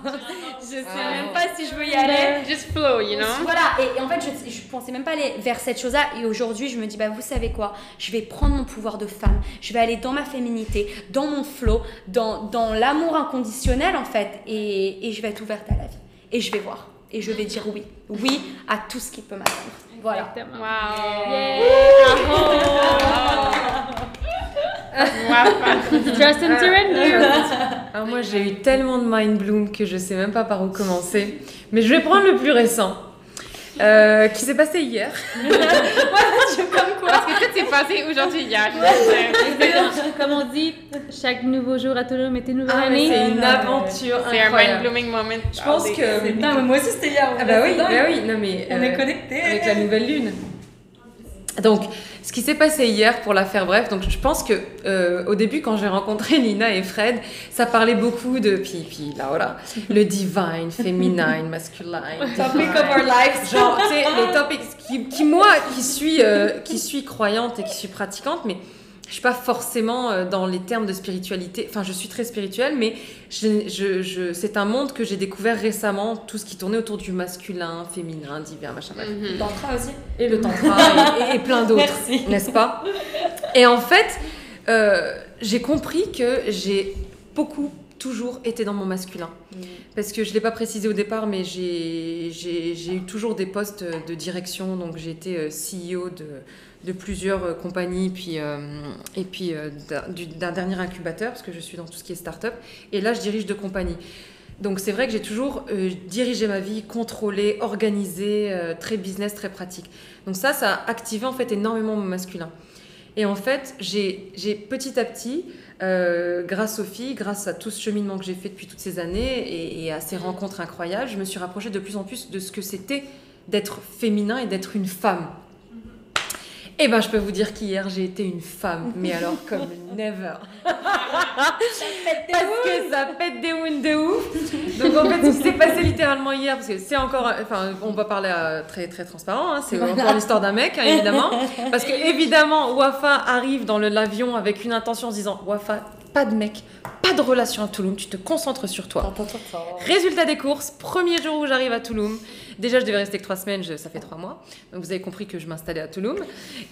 je sais même pas si je veux y aller. Just flow, you know? Voilà, et, en fait, je, je pensais même pas aller vers cette chose-là, et aujourd'hui, je me dis, bah, vous savez quoi, je vais prendre mon pouvoir de femme, je vais aller dans ma féminité, dans mon flow, dans, dans l'amour inconditionnel, en fait, et, et je vais être ouverte à la vie, et je vais voir, et je vais dire oui, oui à tout ce qui peut m'attendre. Voilà. Wow. Trust and surrender. Alors moi j'ai eu tellement de mind bloom que je sais même pas par où commencer. Mais je vais prendre le plus récent. Euh, qui s'est passé hier. comme quoi. Parce que tout s'est passé aujourd'hui, hier. Comme on dit, chaque nouveau jour à Toulouse est une nouvelle ah, année. C'est une aventure C'est un mind-blooming moment. Je pense que... Non, mais moi aussi c'était hier. Ah bah oui, bah oui, non mais... On est euh, connectés. Avec la nouvelle lune. Donc, ce qui s'est passé hier, pour la faire bref, donc je pense que euh, au début, quand j'ai rencontré Nina et Fred, ça parlait beaucoup de puis, puis là voilà, le divine, féminin, masculin. Topic of our lives. Genre, tu sais, les topics qui, moi, qui suis, euh, qui suis croyante et qui suis pratiquante, mais je suis pas forcément euh, dans les termes de spiritualité. Enfin, je suis très spirituelle, mais je, je, c'est un monde que j'ai découvert récemment, tout ce qui tournait autour du masculin, féminin, divin, machin. Mm -hmm. Le tantra aussi. Et le tantra et, plein d'autres, n'est-ce pas? Et en fait, euh, j'ai compris que j'ai beaucoup toujours été dans mon masculin. Mhm. Parce que je ne l'ai pas précisé au départ, mais j'ai eu toujours des postes de direction. Donc j'ai été euh, CEO de, de plusieurs euh, compagnies, puis, euh, et puis euh, d'un dernier incubateur, parce que je suis dans tout ce qui est start-up. Et là, je dirige deux compagnies. Donc c'est vrai que j'ai toujours dirigé ma vie, contrôlé, organisé, très business, très pratique. Donc ça, ça a activé en fait énormément mon masculin. Et en fait, j'ai petit à petit, grâce aux filles, grâce à tout ce cheminement que j'ai fait depuis toutes ces années et, et, à ces rencontres incroyables, je me suis rapprochée de plus en plus de ce que c'était d'être féminin et d'être une femme. Eh ben, je peux vous dire qu'hier, j'ai été une femme, mais alors comme never. Parce que ça pète des wounds de ouf. Donc en fait, ce qui s'est passé littéralement hier, parce que c'est encore, enfin, on va parler à, très très transparent, hein, c'est encore l'histoire d'un mec, hein, évidemment. Parce que évidemment, Wafa arrive dans l'avion avec une intention en se disant, Wafa, pas de mec, pas de relation à Touloum, tu te concentres sur toi. Résultat des courses, premier jour où j'arrive à Touloum. Déjà, je devais rester que trois semaines, ça fait trois mois. Donc, vous avez compris que je m'installais à Touloum.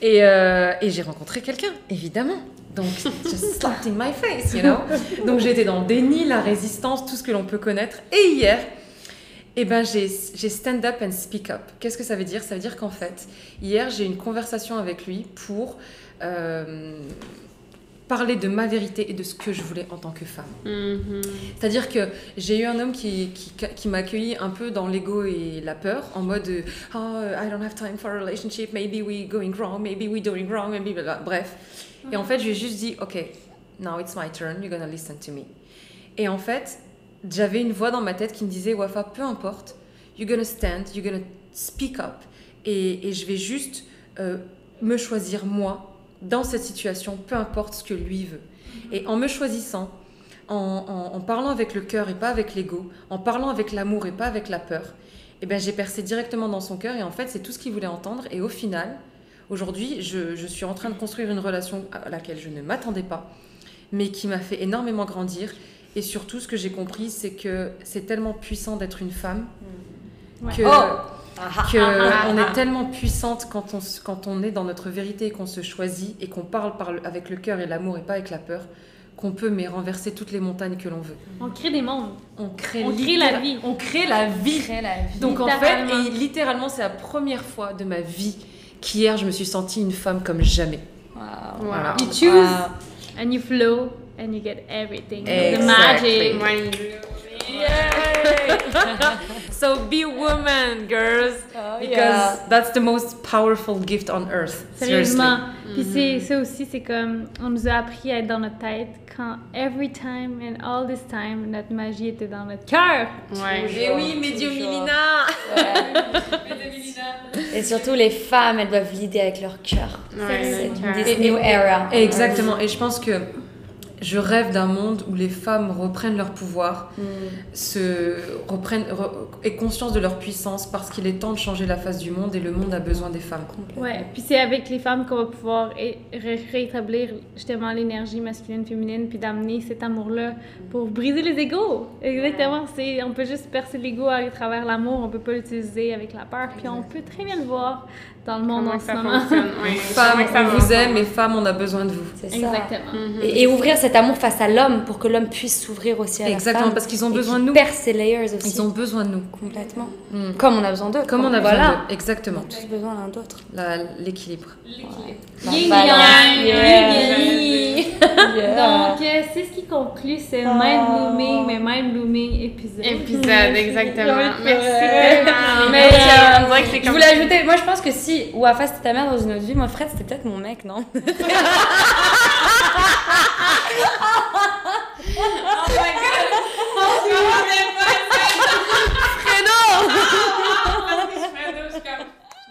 Et, euh, j'ai rencontré quelqu'un, évidemment. Donc, just slapped in my face, you know. Donc, j'étais dans le déni, la résistance, tout ce que l'on peut connaître. Et hier, eh ben, j'ai stand up and speak up. Qu'est-ce que ça veut dire? Ça veut dire qu'en fait, hier, j'ai eu une conversation avec lui pour. Euh, parler de ma vérité et de ce que je voulais en tant que femme. Mhm. C'est-à-dire que j'ai eu un homme qui, qui, qui m'a accueilli un peu dans l'ego et la peur, en mode Oh, I don't have time for a relationship, maybe we going wrong, maybe we doing wrong, maybe blah, blah. Bref. Et en fait, je lui ai juste dit Ok, now it's my turn, you're gonna listen to me. Et en fait, j'avais une voix dans ma tête qui me disait Wafa, peu importe, you're gonna stand, you're gonna speak up, et, et je vais juste euh, me choisir moi dans cette situation, peu importe ce que lui veut. Et en me choisissant, en, en- en parlant avec le cœur et pas avec l'ego, en parlant avec l'amour et pas avec la peur, eh ben, j'ai percé directement dans son cœur et en fait c'est tout ce qu'il voulait entendre. Et au final, aujourd'hui, je, je suis en train de construire une relation à laquelle je ne m'attendais pas, mais qui m'a fait énormément grandir. Et surtout, ce que j'ai compris, c'est que c'est tellement puissant d'être une femme Ouais. que, Oh. Que on ah. est tellement puissante quand on, se- quand on est dans notre vérité et qu'on se choisit et qu'on parle par le- avec le cœur et l'amour et pas avec la peur, qu'on peut mais renverser toutes les montagnes que l'on veut. On crée des mondes. On crée, On crée la vie. On crée la vie. Crée la vie. Donc en fait, Littéralement. et littéralement, c'est la première fois de ma vie qu'hier je me suis sentie une femme comme jamais. Wow. Voilà. You choose Wow. and you flow and you get everything. The magic. Mind so be a woman, girls, Oh, because yeah. that's the most powerful gift on earth. Sérieusement. Puis Mhm. c'est ça aussi, c'est comme on nous a appris à être dans notre tête quand every time and all this time notre magie était dans notre cœur. Ouais. Eh oui, Medio Toujours. Milina. Et surtout, les femmes, elles doivent l'idée avec leur cœur. Ouais, C'est this new era. Exactement. Et je pense que je rêve d'un monde où les femmes reprennent leur pouvoir, Mm. se reprennent re- aient conscience de leur puissance parce qu'il est temps de changer la face du monde et le monde a besoin des femmes. Ouais, puis c'est avec les femmes qu'on va pouvoir rétablir justement l'énergie masculine, féminine, puis d'amener cet amour-là pour briser les égaux. Exactement, c'est on peut juste percer l'ego à travers l'amour, on peut pas l'utiliser avec la peur, puis on peut très bien le voir dans le monde Comment en ce moment. Ouais. Femmes, on vous aime et femmes, on a besoin de vous. C'est ça. Exactement. Mhm. Et, et ouvrir cet amour face à l'homme pour que l'homme puisse s'ouvrir aussi à la Exactement, femme. parce qu'ils ont besoin de nous. perce ses layers aussi. Ils ont besoin de nous. Complètement. Mm. Comme on a besoin d'eux. Comme on a voilà. besoin d'eux. Exactement. tous besoin l'un d'autre. La- L'équilibre. La conclut ce mind blooming, mais mind blooming épisode. Épisode, exactement. Merci. Mais euh, euh, on dirait que c'est je comme voulais ajouter, moi je pense que si Wafa c'était ta mère dans une autre vie, moi Fred c'était peut-être mon mec, non? Je suis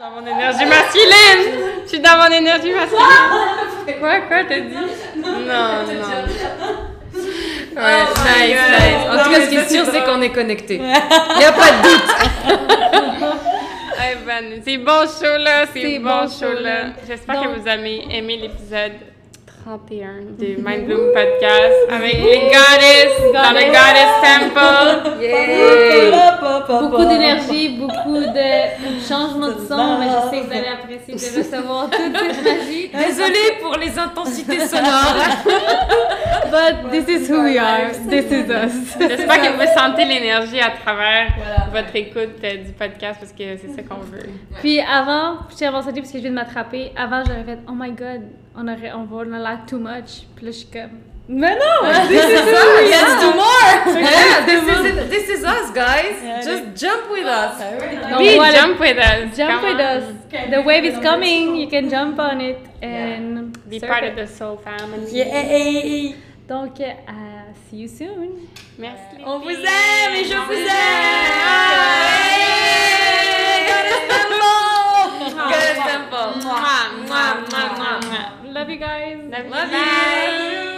dans mon énergie masculine. Je suis dans mon énergie masculine. Quoi, quoi, t'as dit? Non, non. Ouais, nice, nice. En tout cas, ce qui est sûr, c'est qu'on est connectés. Il n'y a pas de doute. Hey, ben, c'est bon show là, c'est bon, bon show là. J'espère que vous avez aimé l'épisode 31 du Mind Bloom Podcast avec les goddess dans le Goddess Temple. Beaucoup d'énergie, beaucoup de changements de son, mais je sais que vous allez apprécier de recevoir toute cette magie. Désolée pour les intensités sonores. But this is who we are. This is us. J'espère que vous sentez l'énergie à travers votre écoute euh, du podcast parce que c'est ça qu'on veut. Puis avant, je tiens à mentionner parce que je viens de m'attraper. Avant, j'aurais fait Oh my god, on aurait, on va en aller too much. Puis là, je suis comme Mais non! This is who we Let's are. do more. Yeah, this is it. This is us, guys. Just jump with us. Donc, Oui, voilà. jump with us. Jump Come with on. us. The wave is coming. You can jump on it and Be surf part it. of the soul family. Yeah. Donc, uh, see you soon. Merci. On vous aime et je vous vous aime. love you guys. Love, love you.